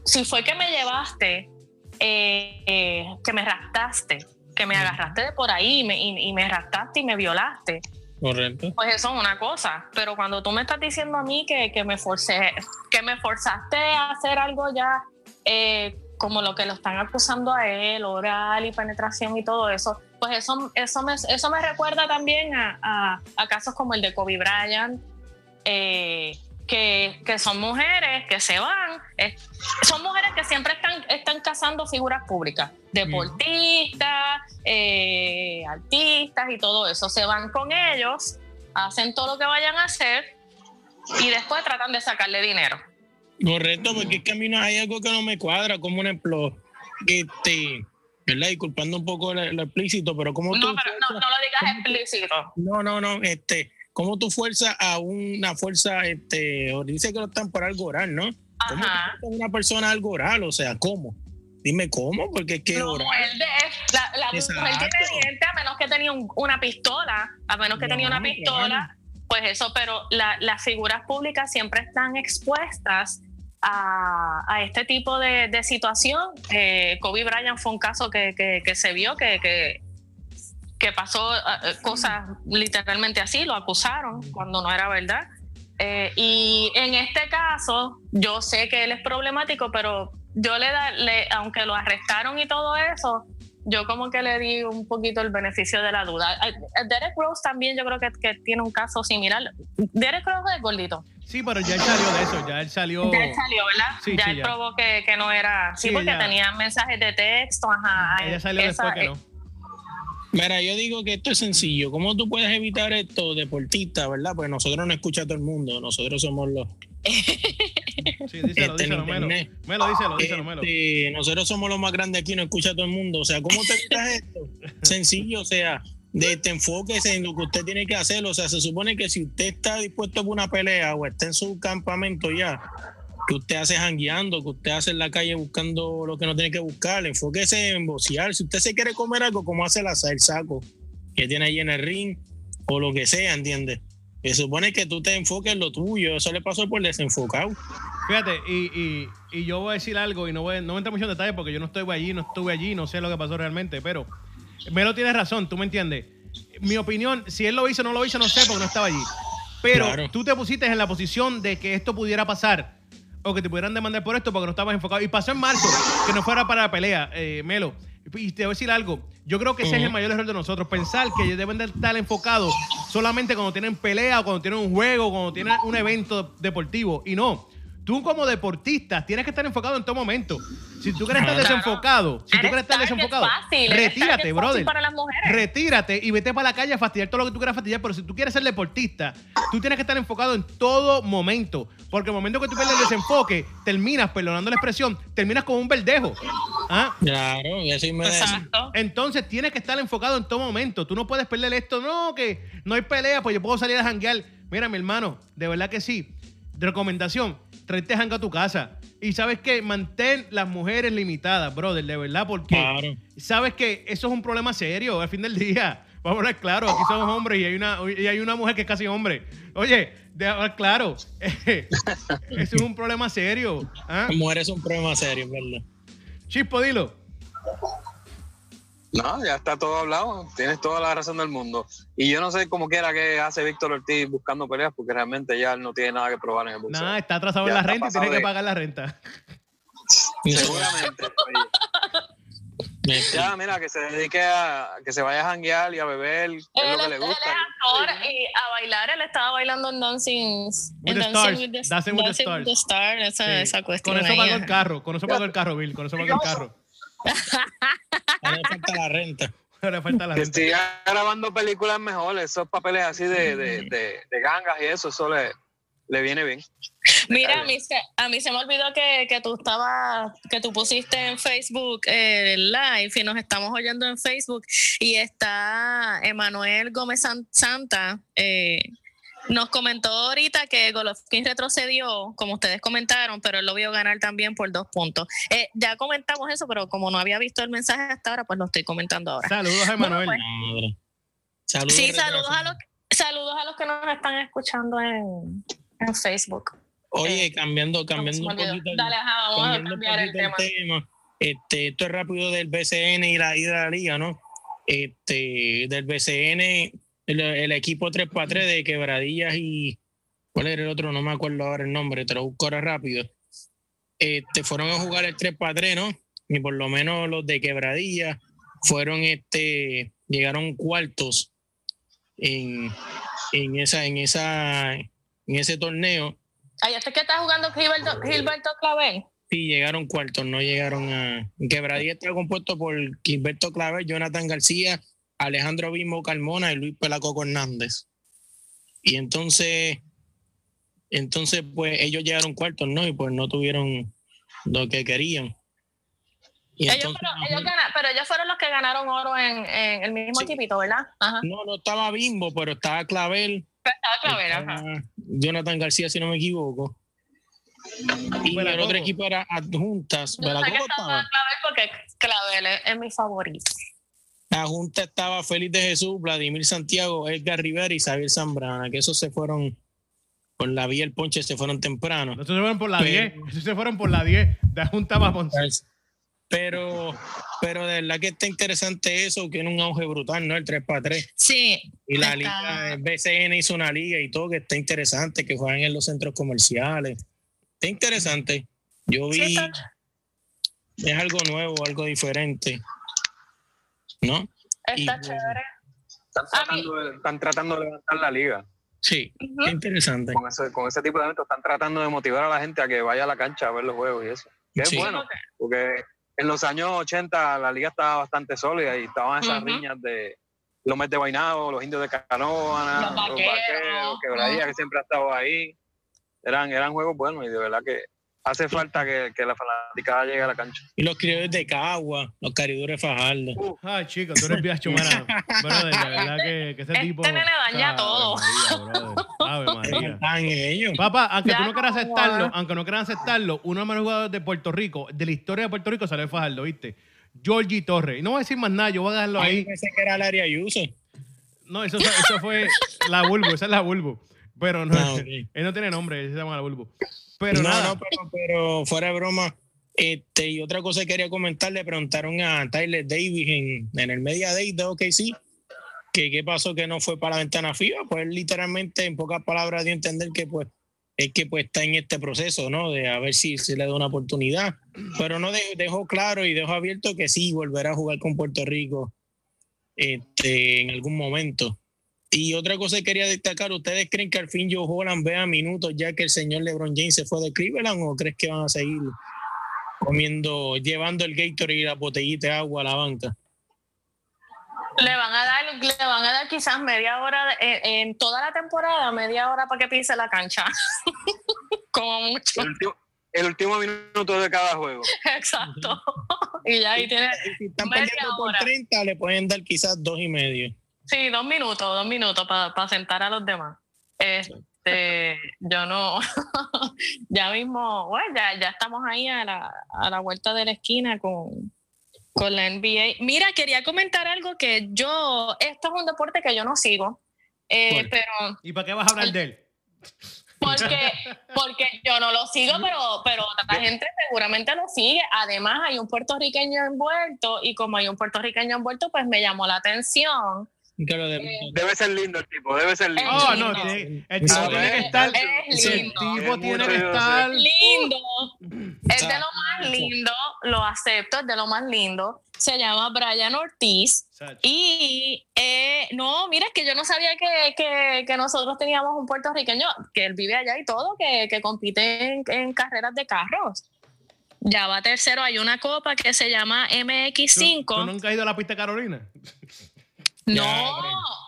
si fue que me llevaste, eh, eh, que me raptaste, que me agarraste de por ahí y me, y- y me raptaste y me violaste, Correcto. pues eso es una cosa. Pero cuando tú me estás diciendo a mí que, que me forcé, que me forzaste a hacer algo ya eh, como lo que lo están acusando a él, oral y penetración y todo eso, pues eso, eso, me, eso me recuerda también a, a- a casos como el de Kobe Bryant, eh, que, que son mujeres que se van, eh, son mujeres que siempre están, están cazando figuras públicas, deportistas, eh, artistas y todo eso. Se van con ellos, hacen todo lo que vayan a hacer y después tratan de sacarle dinero. Correcto, porque es que a mí no hay algo que no me cuadra, como un ejemplo, este, ¿verdad? Disculpando un poco lo, lo explícito, pero como tú. No, pero no, no lo digas explícito. No, no, no, este, ¿cómo tú fuerzas a una fuerza, este, dice que no están por algo oral, ¿no? ¿Cómo tú Ajá. a una persona algo oral? O sea, ¿cómo? Dime cómo, porque es que No, él de- la, la mujer tiene diente a menos que tenía un- una pistola, a menos que No, tenía una claro. pistola, pues eso, pero la- las figuras públicas siempre están expuestas a, a este tipo de, de situación. Eh, Kobe Bryant fue un caso que, que- que se vio que, que, que pasó eh, cosas literalmente así, lo acusaron cuando no era verdad. Eh, y en este caso, yo sé que él es problemático, pero yo le da, le, aunque lo arrestaron y todo eso, yo como que le di un poquito el beneficio de la duda. Eh, eh, Derek Rose también yo creo que, que tiene un caso similar. Derek Rose es gordito. Sí, pero ya él salió de eso, ya él salió. Ya él salió, ¿verdad? Sí, ya sí, él ya. probó que, que no era. Sí, Sí, porque ya. tenía mensajes de texto, ajá. Ella salió esa- después que no. Mira, yo digo que esto es sencillo. ¿Cómo tú puedes evitar esto, deportista, verdad? Pues nosotros no escucha todo el mundo. Nosotros somos los. Sí, díselo, Este, díselo, Melo. Melo, díselo, díselo, Melo. Este, nosotros somos los más grandes aquí, no escucha todo el mundo. O sea, ¿cómo te evitas esto? Sencillo, o sea, de te enfoques en lo que usted tiene que hacer. O sea, se supone que si usted está dispuesto a una pelea o está en su campamento ya, que usted hace jangueando, que usted hace en la calle buscando lo que no tiene que buscar, enfóquese en bocear. Si usted se quiere comer algo, como hace la, el saco que tiene ahí en el ring o lo que sea, ¿entiendes? Se supone que tú te enfoques en lo tuyo, eso le pasó por desenfocado. Fíjate, y, y, y yo voy a decir algo y no voy, no voy a entrar mucho en detalle porque yo no estuve allí, no estuve allí, no sé lo que pasó realmente, pero Melo tiene razón, tú me entiendes. Mi opinión, si él lo hizo o no lo hizo, no sé porque no estaba allí. Pero Claro. tú te pusiste en la posición de que esto pudiera pasar o que te pudieran demandar por esto porque no estabas enfocado. Y pasó en marzo, que no fuera para la pelea, eh, Melo. Y te voy a decir algo, yo creo que ese es el mayor error de nosotros, pensar que ellos deben de estar enfocados solamente cuando tienen pelea o cuando tienen un juego, cuando tienen un evento deportivo. Y no, tú como deportista tienes que estar enfocado en todo momento. Si tú quieres estar Claro. desenfocado, si tú Eres quieres estar desenfocado, fácil, retírate, brother. fácil para las mujeres. Retírate y vete para la calle a fastidiar todo lo que tú quieras fastidiar. Pero si tú quieres ser deportista, tú tienes que estar enfocado en todo momento. Porque el momento que tú pierdes el desenfoque, terminas, perdonando la expresión, terminas como un verdejo. ¿Ah? Claro, y así me Exacto. Entonces tienes que estar enfocado en todo momento. Tú no puedes perder esto. No, que no hay pelea, pues yo puedo salir a janguear. Mira, mi hermano, de verdad que sí. Recomendación, tráete a tu casa. Y sabes que mantén las mujeres limitadas, brother, de verdad, porque Claro. sabes que eso es un problema serio al fin del día. Vamos a hablar claro, aquí somos hombres y hay una, y hay una mujer que es casi hombre. Oye, de hablar claro, eso es un problema serio. ¿ah? Las mujeres son un problema serio, ¿verdad? Chispo, dilo. No, ya está todo hablado. Tienes toda la razón del mundo. Y yo no sé cómo quiera que hace Víctor Ortiz buscando peleas, porque realmente ya él no tiene nada que probar en el boxeo. Nada, está atrasado en la renta y tiene que de- pagar la renta. Seguramente. Ya, mira, que se dedique a que se vaya a janguear y a beber, que es lo que le él gusta. es actor y a bailar él estaba bailando en Dancing, With the Stars, with the, Dancing with the Dancing with the Stars, esa, Sí. esa cuestión. Con eso pagó el carro, con eso pagó el carro, Bill, con eso pagó el carro. Ahora le falta la renta. Ahora falta la Que renta. siga grabando películas mejor, esos papeles así de, de, de, de gangas y eso, eso le, le viene bien. Mira, a mí, se, a mí se me olvidó que, que tú estabas, que tú pusiste en Facebook eh, el live y nos estamos oyendo en Facebook y está Emanuel Gómez San- Santa. eh, nos comentó ahorita que Golovkin retrocedió, como ustedes comentaron, pero él lo vio ganar también por dos puntos. Eh, ya comentamos eso, pero como no había visto el mensaje hasta ahora, pues lo estoy comentando ahora. Saludos a Emanuel. Bueno, Madre. Saludos. Sí, saludos a los, saludos a los que nos están escuchando en, en Facebook. Oye, cambiando, se cambiando me un poquito. Dale, ajá, vamos a cambiando cambiar el tema. Este, esto es rápido del BCN y la, y de la liga, ¿no? Este, del BCN, el, el equipo 3x3 de Quebradillas y. ¿Cuál era el otro? No me acuerdo ahora el nombre, te lo busco ahora rápido. Este, fueron a jugar el 3x3, ¿no? Y por lo menos los de Quebradillas fueron, este, llegaron cuartos en, en esa, en esa, en ese torneo. Ay, este que está jugando Gilberto, Gilberto Clavel. Sí, llegaron cuartos, no llegaron a. Quebradilla está compuesto por Gilberto Claver, Jonathan García, Alejandro Bimbo Carmona y Luis Pelacoco Hernández. Y entonces, entonces, pues ellos llegaron cuartos, ¿no? Y pues no tuvieron lo que querían. Y Ellos entonces, fueron, ellos gana- pero ellos fueron los que ganaron oro en, en el mismo Sí. equipito, ¿verdad? Ajá. no, no estaba Bimbo, pero estaba Clavel, Pero estaba Clavel, ajá. estaba Jonathan García, si no me equivoco. Y el otro equipo era Adjuntas. Yo sé que estaba estaba. Clavel porque Clavel es, es mi favorito. La junta estaba Félix de Jesús, Vladimir Santiago, Edgar Rivera y Xavier Zambrana, que esos se fueron por la vía el ponche, se fueron temprano. Esos se fueron por la Pero- 10. Esos se fueron por la 10. De Junta para Ponce. Pero, pero de verdad que está interesante eso, que en un auge brutal, ¿no? El 3x3. Sí. Y la Está- liga, el BCN hizo una liga y todo, que está interesante, que juegan en los centros comerciales. Está interesante. Yo Sí, vi, está- es algo nuevo, algo diferente. ¿No? Está Y- chévere. Están tratando, de, están tratando de levantar la liga. Sí, qué interesante. Con ese, con ese tipo de eventos están tratando de motivar a la gente a que vaya a la cancha a ver los juegos y eso. Que Sí. es bueno, porque en los años 80 la liga estaba bastante sólida y estaban esas Ujú. riñas de los Mets de Guaynabo, los indios de Canoana, Los vaqueros. Quebradilla, que siempre ha estado ahí. Eran, eran juegos buenos y de verdad que hace falta que, que la fanaticada llegue a la cancha. Y los criadores de Cagua, los caridores Fajardo. Ay, chico, tú eres biacho, mano. Brother, de verdad que, que ese Este tipo. nene daña Ave todo. Ave María. Están ellos. Papá, aunque Ya tú no quieras aceptarlo, ah. aunque no quieras aceptarlo, uno de los mejores jugadores de Puerto Rico, de la historia de Puerto Rico, salió de Fajardo, ¿viste? Georgie Torres. Y no voy a decir más nada, yo voy a dejarlo Ahí pensé que era el área Ayuso. No, eso, eso fue la Bulbo, esa es la Bulbo. Pero no, Ah, él no tiene nombre, él se llama la Bulbo. Pero no, nada, no, pero, pero fuera de broma. Este, y otra cosa que quería comentar, le preguntaron a Tyler Davis en, en el Media Day de OKC que qué pasó que no fue para la ventana FIBA. Pues literalmente, en pocas palabras, dio a entender que pues es que pues está en este proceso, ¿no? De a ver si se le da una oportunidad. Pero no de- dejó claro y dejó abierto que sí volverá a jugar con Puerto Rico este, en algún momento. Y otra cosa que quería destacar, ¿ustedes creen que al fin Joe Holland vea minutos ya que el señor LeBron James se fue de Cleveland o crees que van a seguir comiendo, llevando el Gatorade y la botellita de agua a la banca? Le van a dar, le van a dar quizás media hora en, en toda la temporada, media hora para que pise la cancha. Como mucho. El último, el último minuto de cada juego. Exacto. y ya ahí tiene. Si están Media peleando por hora. 30, le pueden dar quizás dos y medio. Sí, dos minutos, dos minutos para sentar a los demás. Este, yo no, ya mismo, bueno, ya, ya estamos ahí a la, a la vuelta de la esquina con, con la NBA. Mira, quería comentar algo que yo, esto es un deporte que yo no sigo, eh, pero ¿y para qué vas a hablar de él? porque, porque yo no lo sigo, pero, pero otra gente seguramente lo sigue. Además, hay un puertorriqueño envuelto y como hay un puertorriqueño envuelto, pues me llamó la atención. De- Eh, Debe ser lindo el tipo, debe ser lindo. Oh, no, tiene- el tipo tiene que es- estar. es El lindo. tipo Es tiene que estar. lindo. Es de lo más lindo, lo acepto, es de lo más lindo. Se llama Brian Ortiz. Y eh, no, mira, es que yo no sabía que, que- que nosotros teníamos un puertorriqueño, que él vive allá y todo, que, que compite en, en carreras de carros. Ya va tercero, hay una copa que se llama ¿Tú, MX5. tú nunca has ido a la pista Carolina? no, Ya,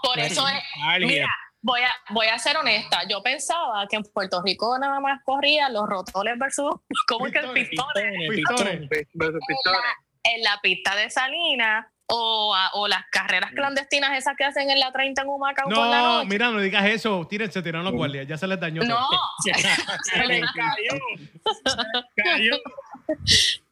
por eso es. Mira, voy a, voy a ser honesta. Yo pensaba que en Puerto Rico nada más corrían los rotoles versus. ¿Cómo es que el Pistones. pistón? Pistones. Versus pistones. En la pista de Salinas o, a- o las carreras clandestinas esas que hacen en la 30 en Humacao por la No, noche. mira, no digas eso. Tírense, tiraron los guardias. Ya se les dañó. No, todo. Se le cayó. Se cayó.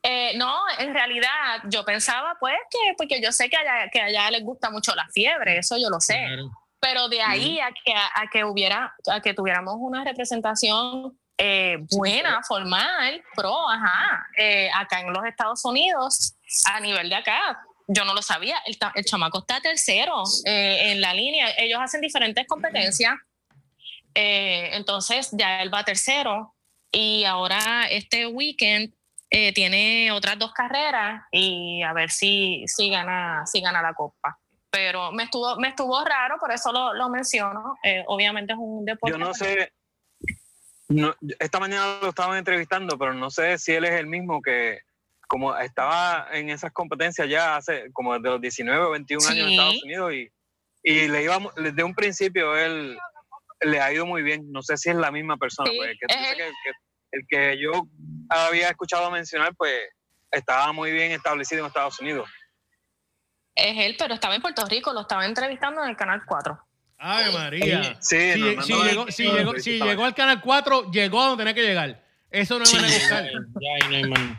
Eh, no, en realidad yo pensaba pues que, porque yo sé que allá, que allá les gusta mucho la fiebre, eso yo lo sé. Claro. pero de ahí a que, a que hubiera, a que tuviéramos una representación eh, buena, formal, pro, ajá, eh, acá en los Estados Unidos, a nivel de acá, yo no lo sabía, el, el chamaco está tercero en la línea, ellos hacen diferentes competencias, entonces ya él va tercero. Y ahora este weekend eh, tiene otras dos carreras y a ver si, si, gana, si gana la copa pero me estuvo, me estuvo raro, por eso lo, lo menciono. Eh, obviamente es un deporte. Yo no sé, no, esta mañana lo estaban entrevistando, pero no sé si él es el mismo que como estaba en esas competencias ya hace como desde los 19 o 21 años en. Estados Unidos y, y le iba, desde un principio él le ha ido muy bien. No sé si es la misma persona, Sí, pues, que, es entonces él. que- que- el que yo había escuchado mencionar, pues estaba muy bien establecido en Estados Unidos. Es él, pero estaba en Puerto Rico, lo estaba entrevistando en el Canal 4. Ay, María. Sí, Si, no, no, si no, llegó, no, si llegó- si llegó al canal 4, llegó a donde tenía que llegar. Eso no Sí, me van a buscar. ya ahí no hay más.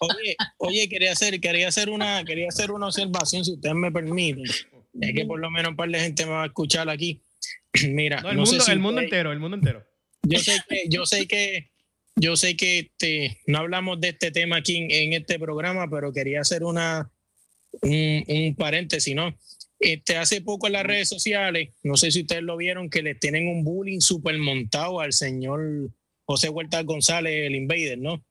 Oye, oye, quería hacer, quería hacer una, quería hacer una observación, si ustedes me permiten. Es que por lo menos un par de gente me va a escuchar aquí. Mira, No, el no sé mundo, si el mundo ustedes- entero, el mundo entero. Yo sé que, yo sé que, yo sé que este, no hablamos de este tema aquí en, en este programa, pero quería hacer una un, un paréntesis, ¿no? Este, hace poco en las redes sociales, no sé si ustedes lo vieron, que le tienen un bullying super montado al señor José Huerta González, el Invader, ¿no?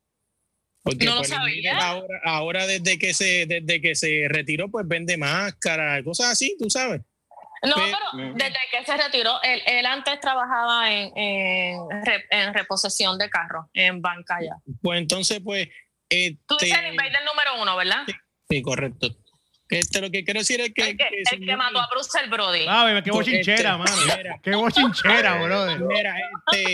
Porque No lo pues, sabía. Ahora, ahora desde que se desde que se retiró, pues vende máscara, cosas así, tú sabes. No, Pe- pero desde que se retiró, él, él antes trabajaba en, en, en reposición de carros, en banca ya. Pues entonces, pues, este, Tú dices el invader número uno, ¿verdad? sí, correcto. Este, lo que quiero decir es que, el que, que, el que señor- mató a Bruce el Brody. Ah, qué bochinchera, este, mano. mira. Qué bochinchera, brother. Mira, este,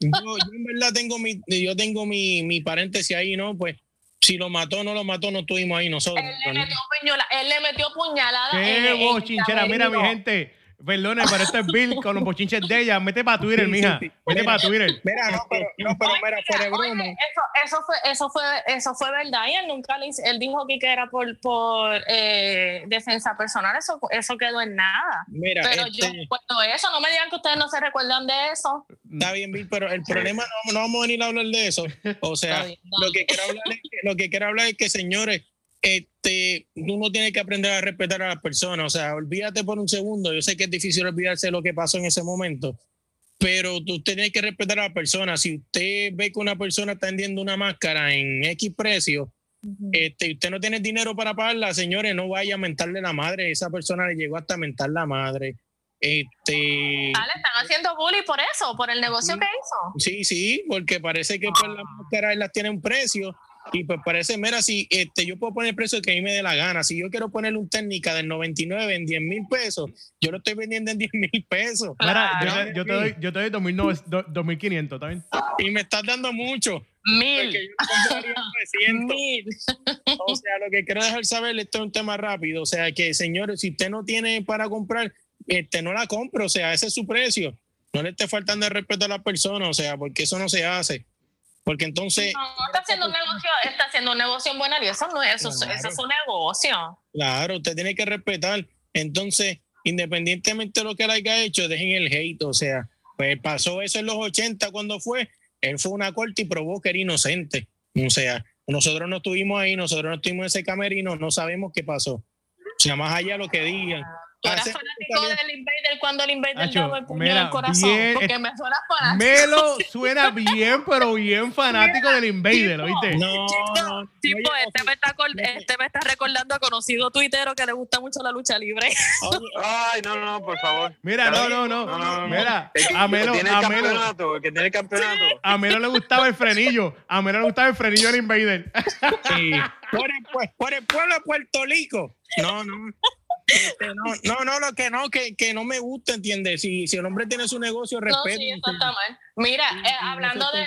yo, yo en verdad tengo mi, yo tengo mi, mi paréntesis ahí, ¿no? Pues si lo mató o no lo mató, no estuvimos ahí nosotros. Él le metió, puñola- él le metió puñalada. Qué en bochinchera. Mira, mi gente. Perdone, pero esto es Bill con los bochinches de ella. Mete para Twitter, Sí, sí, mija. sí. Mete Mira. para Twitter. Mira, no, pero, no, pero mira, fuera Oye, broma. eso, eso fue, eso fue, eso fue verdad. Y él nunca le hizo- él dijo que era por, por eh, defensa personal. Eso, eso quedó en nada. Mira, Pero yo este, recuerdo eso. No me digan que ustedes no se recuerdan de eso. está bien, Bill, pero el problema no, no vamos a venir a hablar de eso. O sea, bien, lo que quiero hablar es que, lo que quiero hablar es que, señores, este, uno tiene que aprender a respetar a las personas. O sea, olvídate por un segundo. Yo sé que es difícil olvidarse de lo que pasó en ese momento, pero tú tienes que respetar a la persona. Si usted ve que una persona está vendiendo una máscara en X precio, este, usted no tiene dinero para pagarla, señores, no vaya a mentarle la madre. Esa persona le llegó hasta mentar la madre. Este, Ah, le están haciendo bullying por eso, por el negocio que hizo. Sí, sí, porque parece que pues las máscaras las tienen un precio y pues parece, mira, si este, yo puedo poner el precio que a mí me dé la gana, si yo quiero poner un técnica del 99 en 10 mil pesos, yo lo estoy vendiendo en 10 mil pesos Mira, yo Claro. te, yo te doy, yo te doy 2.900 do- 2.500, ¿está bien? y me estás dando mucho. Porque Mil. yo lo compraría en 900. Mil. O sea, lo que quiero dejar saber, esto es un tema rápido. O sea, que señores, si usted no tiene para comprar, este, no la compre. O sea, ese es su precio. No le esté faltando el respeto a la persona, o sea, porque eso no se hace. Porque entonces, No, está haciendo un negocio, está haciendo un negocio en Buenario. Eso no es, eso, Claro. eso es un negocio. Claro, usted tiene que respetar. Entonces, independientemente de lo que él haya hecho, dejen el hate. O sea, pues pasó eso en los 80 cuando fue. Él fue a una corte y probó que era inocente. O sea, nosotros no estuvimos ahí, nosotros no estuvimos en ese camerino, no sabemos qué pasó. O sea, más allá de lo que digan. Tú eras Hace- fanático del Invader cuando el Invader Hacho, daba el puño mira, en el corazón. bien, porque es- me suena fanático. Melo suena bien, pero bien fanático del Invader, ¿oíste? No, no, no, Tipo, este me, está este me está recordando a conocido tuitero que le gusta mucho la lucha libre. Ay, no, no, por favor. Mira, no, no, no. No, no, no. Mira, a el que Melo, tiene el a Melo, campeonato, el que tiene el campeonato. a Melo le gustaba el frenillo. A Melo le gustaba el frenillo del Invader. Sí. Por, el, por el pueblo de Puerto Rico. No, no. Este, no, no, no, lo que no, que, que no me gusta, ¿entiendes? Si, si el hombre tiene su negocio, No, respeto. sí, eso está mal. Mira, eh, hablando de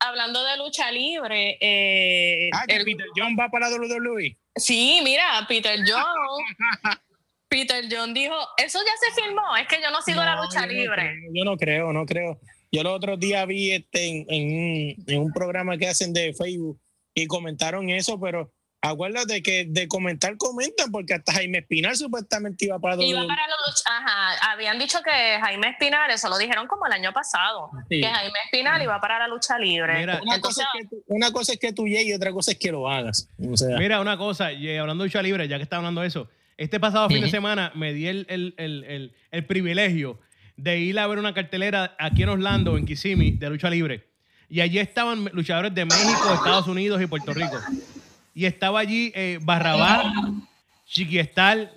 hablando de lucha libre, eh, Ah, que el- Peter John va para la WWE. sí, mira, Peter John. Peter John dijo, eso ya se filmó, es que yo no sigo la No, lucha yo no libre. creo, yo no creo, no creo. Yo los otros días vi este en, en en un programa que hacen de Facebook y comentaron eso, pero acuérdate que de comentar comentan porque hasta Jaime Espinal supuestamente iba para Iba para la lucha, ajá, habían dicho que Jaime Espinal, eso lo dijeron como el año pasado, Sí. que Jaime Espinal iba para la lucha libre. Mira, Una, Entonces, cosa es que tú, una cosa es que tú llegues y otra cosa es que lo hagas. O sea, Mira, una cosa, y hablando de lucha libre, ya que está hablando de eso, este pasado fin de semana me di el, el- el- el- el privilegio de ir a ver una cartelera aquí en Orlando, en Kissimmee, de lucha libre. Y allí estaban luchadores de México, Estados Unidos y Puerto Rico. Y estaba allí eh, Barrabás, Chiquiestal,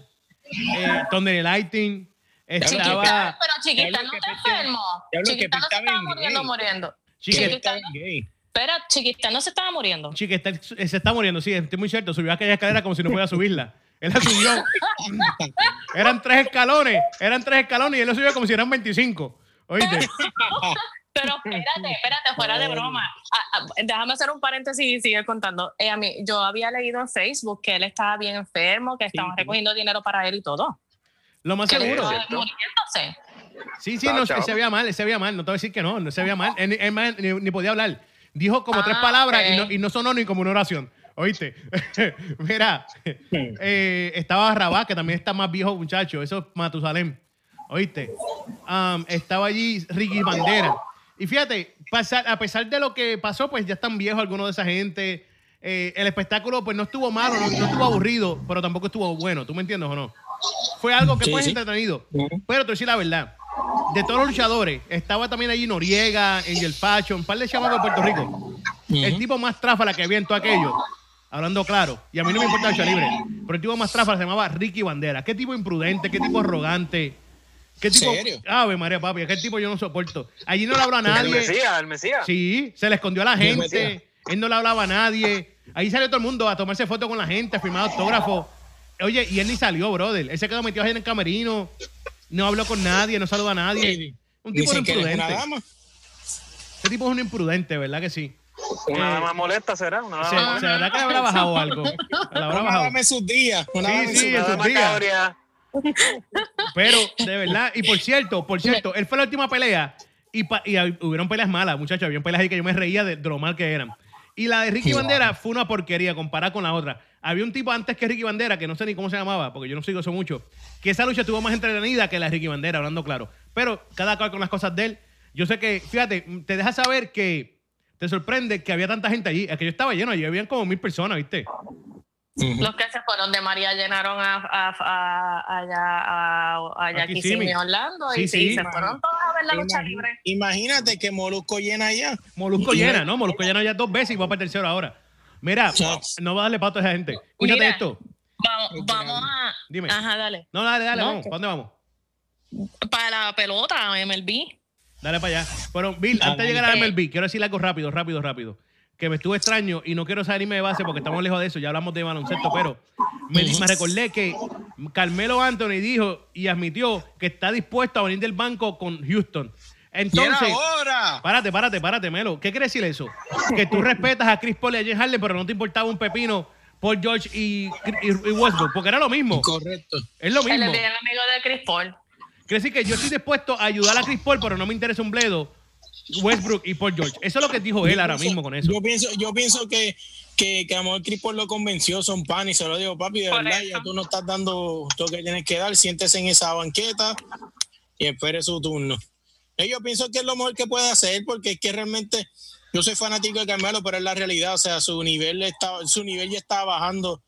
eh, Thunder Lighting, Chiquita, estaba pero Chiquita Diablo, no está enfermo. Chiquita no se estaba muriendo, gay. muriendo. Gay. espera, Chiquita no se estaba muriendo. Chiquiestal, eh, se está muriendo, sí, estoy muy cierto. Subió aquella escalera como si no pudiera subirla. Él la subió. eran tres escalones, eran tres escalones y él lo subió como si eran 25. ¿Oíste? Pero espérate, espérate, fuera de broma. Ah, ah, déjame hacer un paréntesis y seguir contando. Eh, a mí, yo había leído en Facebook que él estaba bien enfermo, que estaban sí. recogiendo dinero para él y todo. Lo más Que seguro. estaba muriéndose. Sí, sí, no, chao. se veía mal, se veía mal. No te voy a decir que no, no se veía mal. Él, él más ni, ni podía hablar. Dijo como tres Ah, palabras y, no, y no sonó ni como una oración. ¿Oíste? Mira, eh, estaba Rabat, que también está más viejo, muchacho. Eso es Matusalem. ¿Oíste? Estaba allí Ricky Bandera. Y fíjate, pasar- a pesar de lo que pasó, pues ya están viejos algunos de esa gente. Eh, el espectáculo, pues no estuvo malo, no, no estuvo aburrido, pero tampoco estuvo bueno. ¿Tú me entiendes o no? Fue algo que Sí, fue sí. entretenido. Ujú. Pero te voy a decir la verdad. De todos los luchadores, estaba también allí Noriega, Angel Fashion, un par de chamacos de Puerto Rico. El Ujú. tipo más tráfala que había en todo aquello, hablando claro, y a mí no me importa el libre, pero el tipo más tráfala se llamaba Ricky Bandera. Qué tipo imprudente, qué tipo arrogante. ¿Qué tipo? ¿Serio? Ave María Papi, aquel tipo yo no soporto. Allí no le habla a El nadie. Mesías, el Mesías. Sí, se le escondió a la El gente. Él no le hablaba a nadie. Ahí salió todo el mundo a tomarse fotos con la gente, a firmar autógrafos. Oye, y él ni salió, brother. Él se quedó metido ahí en el camerino. No habló con nadie, no saludó a nadie. Un tipo que una imprudente. Ese tipo es un imprudente, ¿verdad que sí? Una Eh, dama molesta será. Una dama se molesta. verá que le habrá bajado algo. Le habrá bajado. sus días. Sí, sí, sus días. Pero, de verdad, y por cierto, por cierto, él fue la última pelea y, pa- y hubieron peleas malas, muchachos. Habían peleas ahí que yo me reía de, de lo mal que eran. Y la de Ricky Wow. Bandera fue una porquería comparada con la otra. Había un tipo antes que Ricky Bandera, que no sé ni cómo se llamaba, porque yo no sigo eso mucho, que esa lucha estuvo más entretenida que la de Ricky Bandera, hablando claro. Pero cada cual con las cosas de él. Yo sé que, fíjate, te deja saber que te sorprende que había tanta gente allí. Es que yo estaba lleno, allí habían como mil personas, ¿viste? Los que se fueron de María llenaron a, a, a, allá a, allá Aquí aquí sí, mi- Orlando Sí, y sí, sí. se fueron todos a ver la lucha libre. Imagínate que Molusco llena allá. Molusco Y- llena, ¿no? Molusco llena ya dos veces y va para el tercero ahora. Mira, no va a darle pato a esa gente. Escúchate Mira. esto. Vamos, vamos a. Dime. Ajá, dale. No, dale, dale, No, vamos. ¿Para dónde vamos? Para la pelota, MLB. Dale para allá. Bueno, Bill, antes de llegar a eh. MLB, quiero decir algo rápido, rápido, rápido. Que me estuvo extraño y no quiero salirme de base porque estamos lejos de eso. Ya hablamos de baloncesto, pero me, me recordé que Carmelo Anthony dijo y admitió que está dispuesto a venir del banco con Houston. Entonces, ¡Y ahora! párate, párate, párate, Melo. ¿Qué quiere decir eso? Que tú respetas a Chris Paul y a James Harden, pero no te importaba un pepino Paul George y, y- y Westbrook, porque era lo mismo. Correcto. Es lo mismo. bien amigo de Chris Paul. Quiere decir que yo estoy dispuesto a ayudar a Chris Paul, pero no me interesa un bledo Westbrook y Paul George. Eso es lo que dijo él Yo ahora pienso- mismo con eso. Yo pienso, yo pienso que, que, que a lo mejor Chris Paul lo convenció, son pan y se lo digo, papi, de Por verdad, eso. ya tú no estás dando todo lo que tienes que dar, siéntese en esa banqueta y espere su turno. Y yo pienso que es lo mejor que puede hacer, porque es que realmente yo soy fanático de Carmelo, pero es la realidad, o sea, su nivel está, su nivel ya está bajando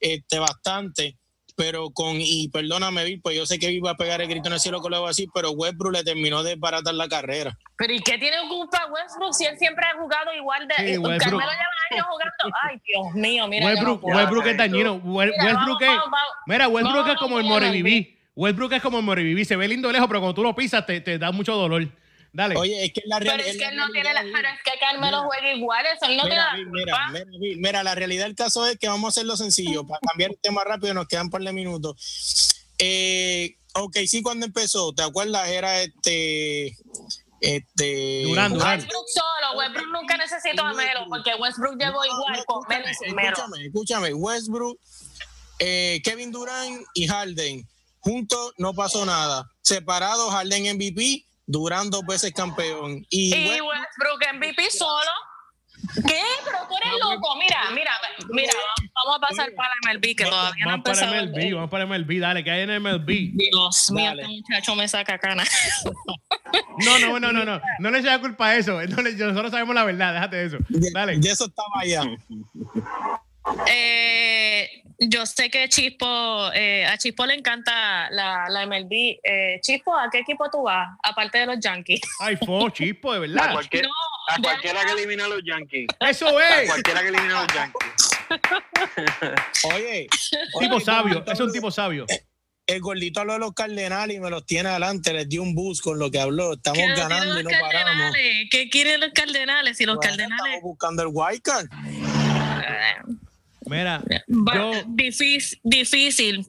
este bastante. Pero con, y perdóname, Bill, pues yo sé que va a pegar el grito en el cielo con lo que voy a decir, pero Westbrook le terminó de baratar la carrera. Pero ¿y qué tiene culpa Westbrook si él siempre ha jugado igual de... Sí, eh, Westbrook. Carmelo lleva años jugando. Ay, Dios mío, mira. no Westbrook. Westbrook es dañino. Westbrook vamos, es. vamos, vamos. Mira, Westbrook Vamos, es como el Moreviví. Westbrook es como el Moreviví. Se ve lindo de lejos, pero cuando tú lo pisas te, te da mucho dolor. Dale. Oye, es que la Pero realidad. es que él no tiene la... Pero es que Carmelo juega igual, eso él no tiene Mira, la mira, mira, mira, mira, la realidad del caso es que vamos a hacerlo sencillo. Para cambiar el tema rápido, nos quedan un par de minutos. Eh, ok, sí, cuando empezó, ¿te acuerdas? Era este. Este. Durán, Durán. Westbrook solo, Westbrook nunca necesitó a Melo, porque Westbrook llegó igual con Melo y sin Melo. Escúchame, escúchame. Westbrook, eh, Kevin Durant y Harden. Juntos no pasó nada. Separados, Harden MVP, Durant dos veces campeón. Y, Y West- Westbrook MVP solo. ¿Qué? Pero tú eres loco. Mira, mira, mira, vamos a pasar para la MLB, que todavía no ha Vamos para. MLB, vamos para MLB. Dale, que hay en MLB. Dios mío, este muchacho me saca cana. No, no, no, no, no. No le echa culpa a eso. No le- nosotros sabemos la verdad. Déjate de eso. Dale. de eso estaba allá. Eh, yo sé que Chispo, eh, a Chispo le encanta la, la MLB. Eh, Chispo, ¿a qué equipo tú vas? Aparte de los Yankees. Ay, fo, chispo, de A, verdad. cualquier- No, a cualquiera que elimine a los Yankees. Eso A es. cualquiera que elimine a los Yankees. Oye. Tipo oye, sabio. Es un tipo sabio. El gordito habló de los cardenales y me los tiene adelante. Les dio un boost con lo que habló. Estamos ¿Qué quieren ganando y no paramos. Cardenales? ¿Qué quieren los Cardenales? Si los Bueno, Cardenales... Estamos buscando el wild card. Mira, Va- yo, difícil, difícil.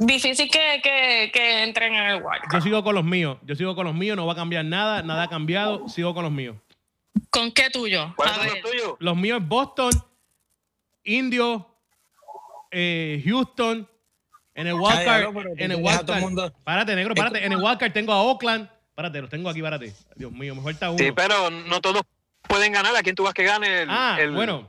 Difícil que, que, que entren en el Wild yo sigo con los míos. Yo sigo con los míos. No va a cambiar nada. Nada ha cambiado. Sigo con los míos. ¿Con qué tuyo? ¿Cuáles A son ver. los tuyos? Los míos es Boston, Indios, eh, Houston. En el wildcard, en el wildcard. Párate, negro, párate. En el wildcard tengo a Oakland. Párate, los tengo aquí, párate. Dios mío, me falta uno. Sí, pero no todos pueden ganar. ¿A quién tú vas que gane el, ah, el, bueno.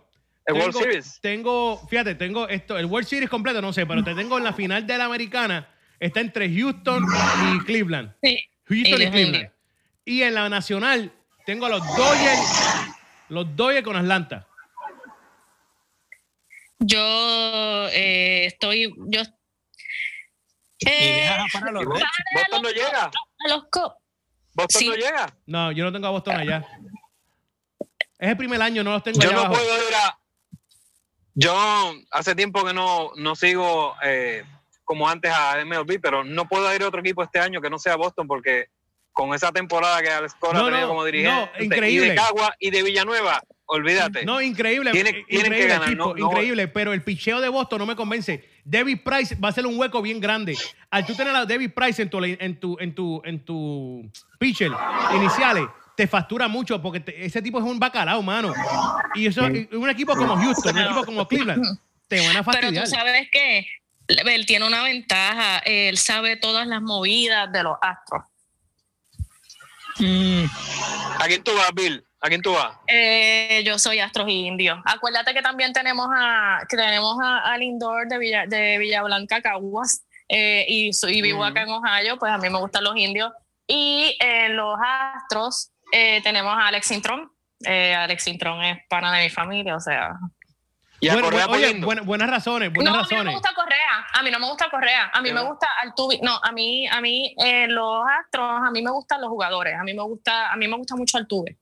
El World tengo- Series? Tengo, fíjate, tengo esto, el World Series completo, no sé, pero te tengo en la final de la americana. Está entre Houston y Cleveland. Sí. Houston Y y, Cleveland. Y en la nacional tengo a los Dodgers, los Dodgers con Atlanta. Yo eh, estoy. Yo, Y eh, dejas para los ¿Y Reds. Boston, Boston no llega. a los Cubs. Boston Sí. no llega. No, yo no tengo a Boston allá. Es el primer año, no los tengo Yo allá no abajo. puedo ir a. Yo hace tiempo que no, no sigo eh, como antes a MLB, pero no puedo ir a otro equipo este año que no sea Boston porque con esa temporada que Alex Cora No, ha tenido no, como dirigente no, increíble. y de Cagua y de Villanueva, olvídate. No, increíble. Tiene- eh, tienen que increíble ganar, equipo, no- no- increíble, pero el picheo de Boston no me convence. David Price va a ser un hueco bien grande. Al tú tener a David Price en tu, en tu, en tu, en tu pitcher iniciales, te factura mucho porque te- ese tipo es un bacalao, mano. Y eso, un equipo como Houston, un equipo como Cleveland, te van a Pero tú fastidiar. sabes que él tiene una ventaja. Él sabe todas las movidas de los astros. Mm, ¿A quién tú vas, Bill? ¿A quién tú vas? Eh, yo soy astros y indios. Acuérdate que también tenemos a que tenemos a, al indoor de Villa, de Villa Blanca, Caguas, eh, y, vivo acá en Ohio, pues a mí me gustan los indios. Y en los astros eh, tenemos a Alex Intron. Eh, Alex Intron es pana de mi familia, o sea. Y a Bueno, Correa bueno, oye, buena- buenas razones, buenas no, a mí no me razones. gusta Correa. A mí no me gusta Correa. A mí me gusta Altuve. No, a mí, a mí eh, los astros, a mí me gustan los jugadores. A mí me gusta, a mí me gusta mucho Altuve.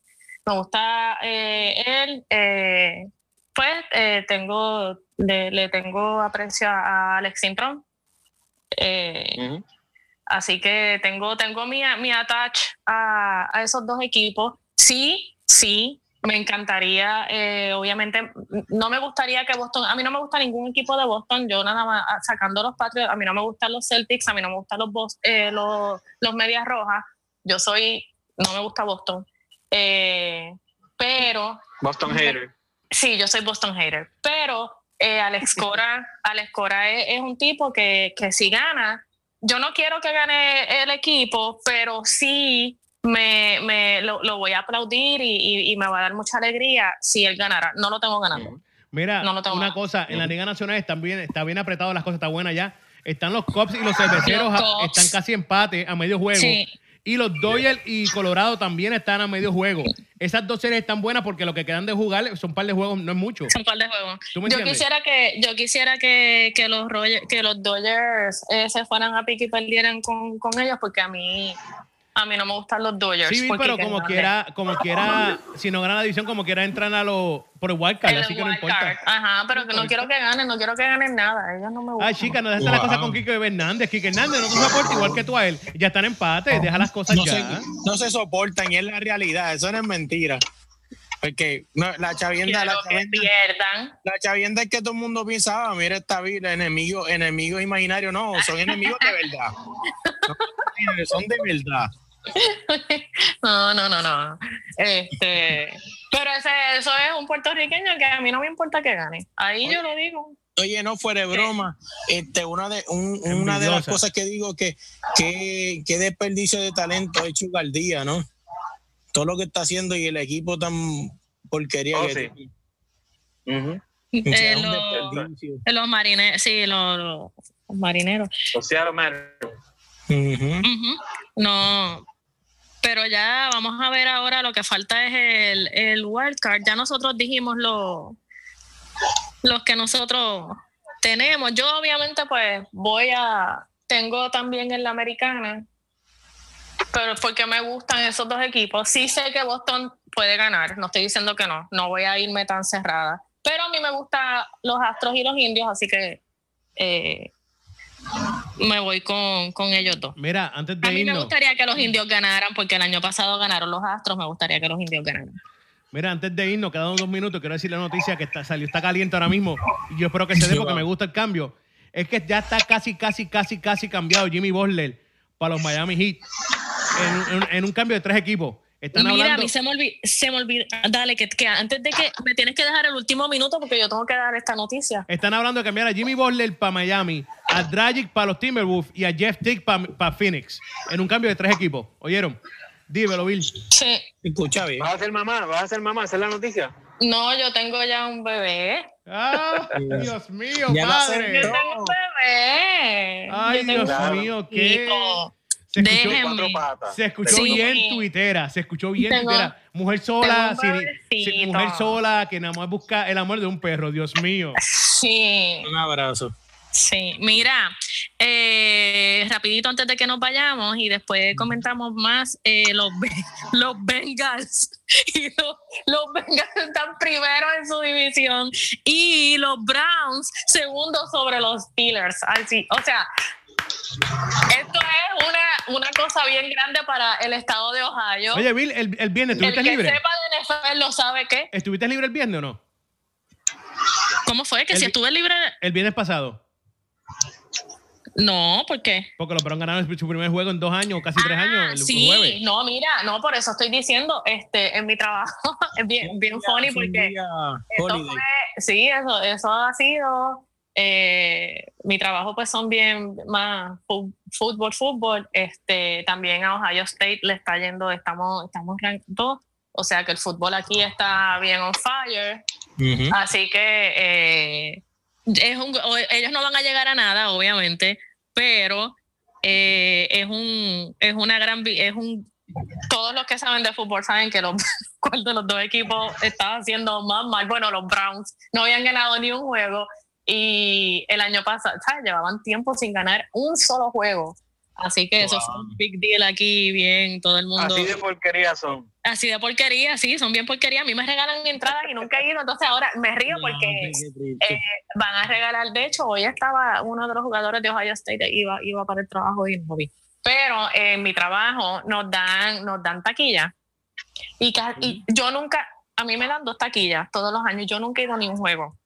Me gusta eh, él. eh, pues eh, tengo, le, le tengo aprecio a Alex Intron. Eh, Ujú. Así que tengo, tengo mi, mi attach a, a esos dos equipos. Sí, sí, me encantaría, eh, obviamente, no me gustaría que Boston, a mí no me gusta ningún equipo de Boston, yo nada más ah, sacando los Patriots, a mí no me gustan los Celtics, a mí no me gustan los, Bos- eh, los, los Medias Rojas, yo soy, no me gusta Boston. Eh, pero Boston Hater. Sí, yo soy Boston hater, pero Alex Cora, Alex Cora es, es un tipo que, que si gana, yo no quiero que gane el equipo, pero sí me, me lo, lo voy a aplaudir y, y- y me va a dar mucha alegría si él ganara. No lo tengo ganando. Mira, No, no tengo una cosa, en la Liga Nacional están bien, está bien apretado las cosas, está buena ya. Están los Cubs y los cerveceros, están casi empate a medio juego. Sí. Y los Dodgers y Colorado también están a medio juego. Esas dos series están buenas porque lo que quedan de jugar son un par de juegos, no es mucho. Son un par de juegos. ¿Tú me Yo quisiera que, yo quisiera que, que los Roger- que los Dodgers eh, se fueran a pique y perdieran con, con ellos, porque a mí, a mí no me gustan los Dodgers. Sí, pero como no- quiera, como quiera, si no ganan la división, como quiera entran a los por el wildcard, así que no importa. card. Ajá, pero que no quiero que ganen, no quiero que ganen nada. Ellos no me gustan. Ay, chica, no dejes la Wow. cosa con Quique Hernández. Quique Hernández no te soporta igual que tú a él. Ya están en empate, deja las cosas no, ya. se, no se soportan y es la realidad, eso no es mentira. Porque no, la chavienda, la chavienda, pierdan. la chavienda es que todo el mundo piensa, ah, mira esta vida, enemigos enemigo imaginarios, no, son enemigos de verdad. No, son de verdad. No, no, no, no. Este, pero ese, eso es un puertorriqueño que a mí no me importa que gane. Ahí yo lo digo. Oye, no fuera de broma, este, una de, un- una de las cosas que digo que, que, que desperdicio de talento es Chugaldía, ¿no? Todo lo que está haciendo y el equipo tan porquería Oh, que sí. tiene. O sea, Eh, un los-. Los marineros, sí, los, los marineros. Los Seattle Mariners. Ujú. Ujú. No, pero ya vamos a ver ahora lo que falta es el, el wild card. Ya nosotros dijimos lo, los que nosotros tenemos. Yo obviamente pues voy a, tengo también en la americana, pero porque me gustan esos dos equipos. Sí sé que Boston puede ganar, no estoy diciendo que no, no voy a irme tan cerrada. Pero a mí me gustan los Astros y los Indios, así que eh, me voy con, con ellos dos. Mira, antes A de mí me gustaría que los indios ganaran, porque el año pasado ganaron los Astros, me gustaría que los indios ganaran. mira, antes de irnos, quedan dos minutos, quiero decir la noticia que está, salió, está caliente ahora mismo. Y yo espero que se dé porque me gusta el cambio. Es que ya está casi, casi, casi, casi cambiado Jimmy Butler para los Miami Heat en, en- en un cambio de tres equipos. Están Mira, a hablando. mí se me olvidó, se me olvidó, dale, que, que antes de que me tienes que dejar el último minuto porque yo tengo que dar esta noticia. Están hablando de cambiar a Jimmy Butler para Miami, a Dragic para los Timberwolves y a Jeff Tick para Phoenix en un cambio de tres equipos. ¿Oyeron? Dímelo, Bill. Sí. Escucha bien. ¿Vas a ser mamá? ¿Vas a ser mamá? ¿Esa es la noticia? No, yo tengo ya un bebé. ¡Ah! Dios mío, Ya padre! Yo tengo un bebé. Ay, Dios mío, qué. Se escuchó, patas. se escuchó Sí. bien tuitera, se escuchó bien Tengo- tuitera. Mujer sola, sin- mujer sola que nada más busca el amor de un perro, Dios mío. Sí. Un abrazo. Sí, mira, eh, rapidito antes de que nos vayamos y después comentamos más eh, los, los Bengals y los, los Bengals están primero en su división y los Browns segundo sobre los Steelers. Así, o sea, esto es una, una cosa bien grande para el estado de Ohio. Oye, Bill, el, el viernes, el ¿estuviste que libre? sepa de NFL lo sabe que. ¿Estuviste libre el viernes o no? ¿Cómo fue? Que El si estuve libre. El viernes pasado. No, ¿por qué? Porque los Browns ganaron su primer juego en dos años, casi tres Ah, años, el sí, jueves. no, mira, no, por eso estoy diciendo, este, en mi trabajo es bien, bien funny Fue un porque día esto fue- sí, eso, eso ha sido, eh, mi trabajo pues son bien más fútbol, fútbol, este, también a Ohio State le está yendo, estamos, estamos rank dos, o sea que el fútbol aquí está bien on fire, Ujú. Así que eh, es un, ellos no van a llegar a nada, obviamente, pero eh, es un es una gran es un todos los que saben de fútbol saben que los los dos equipos estaba haciendo más mal. Bueno, los Browns no habían ganado ni un juego y el año pasado ¿sabes? llevaban tiempo sin ganar un solo juego. Así que eso fue un big deal aquí, bien, todo el mundo Así de porquería son. así de porquería, sí, son bien porquería. A mí me regalan entradas y nunca he ido, entonces ahora me río porque eh, van a regalar. De hecho, hoy estaba uno de los jugadores de Ohio State, iba, iba para el trabajo y no vi. Pero en mi trabajo nos dan, nos dan taquilla. Y, y yo nunca, a mí me dan dos taquillas todos los años, yo nunca he ido a ningún juego.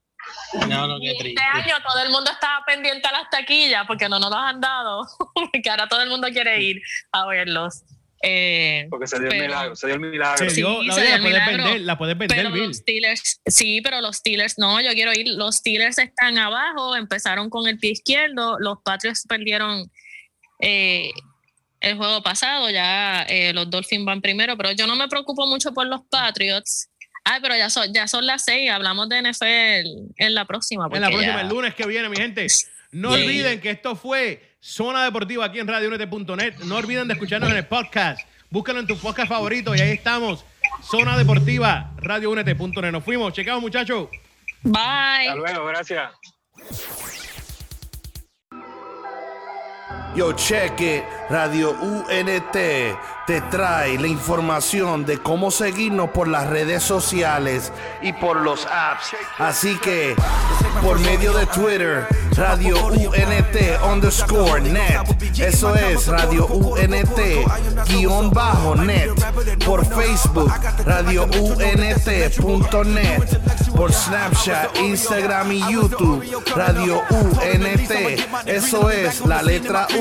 No, no, qué este año todo el mundo estaba pendiente a las taquillas porque no nos las han dado, porque ahora todo el mundo quiere ir a verlos. Eh, Porque se dio el milagro, se dio el milagro. Se Sí, dio, la, se oye, dio la el puedes milagro. vender, la puedes vender, pero Bill. los Steelers, sí, pero los Steelers no, yo quiero ir. Los Steelers están abajo, empezaron con el pie izquierdo, los Patriots perdieron eh, el juego pasado, ya eh, los Dolphins van primero, pero yo no me preocupo mucho por los Patriots. Ay, pero ya son, ya son las seis, hablamos de NFL en la próxima. En la próxima, ya- el lunes que viene, mi gente. No Yeah. olviden que esto fue Zona Deportiva aquí en RadioUnete.net. No olviden de escucharnos en el podcast. Búscalo en tu podcast favorito y ahí estamos. Zona Deportiva, RadioUnete.net. Nos fuimos. Checamos, muchachos. Bye. Hasta luego, gracias. Yo cheque Radio UNT te trae la información de cómo seguirnos por las redes sociales y por los apps. Así que por medio de Twitter, Radio UNT underscore net. Eso es Radio UNT guion bajo net. Por Facebook, Radio UNT.net. Por Snapchat, Instagram y YouTube, Radio UNT. Eso es la letra U,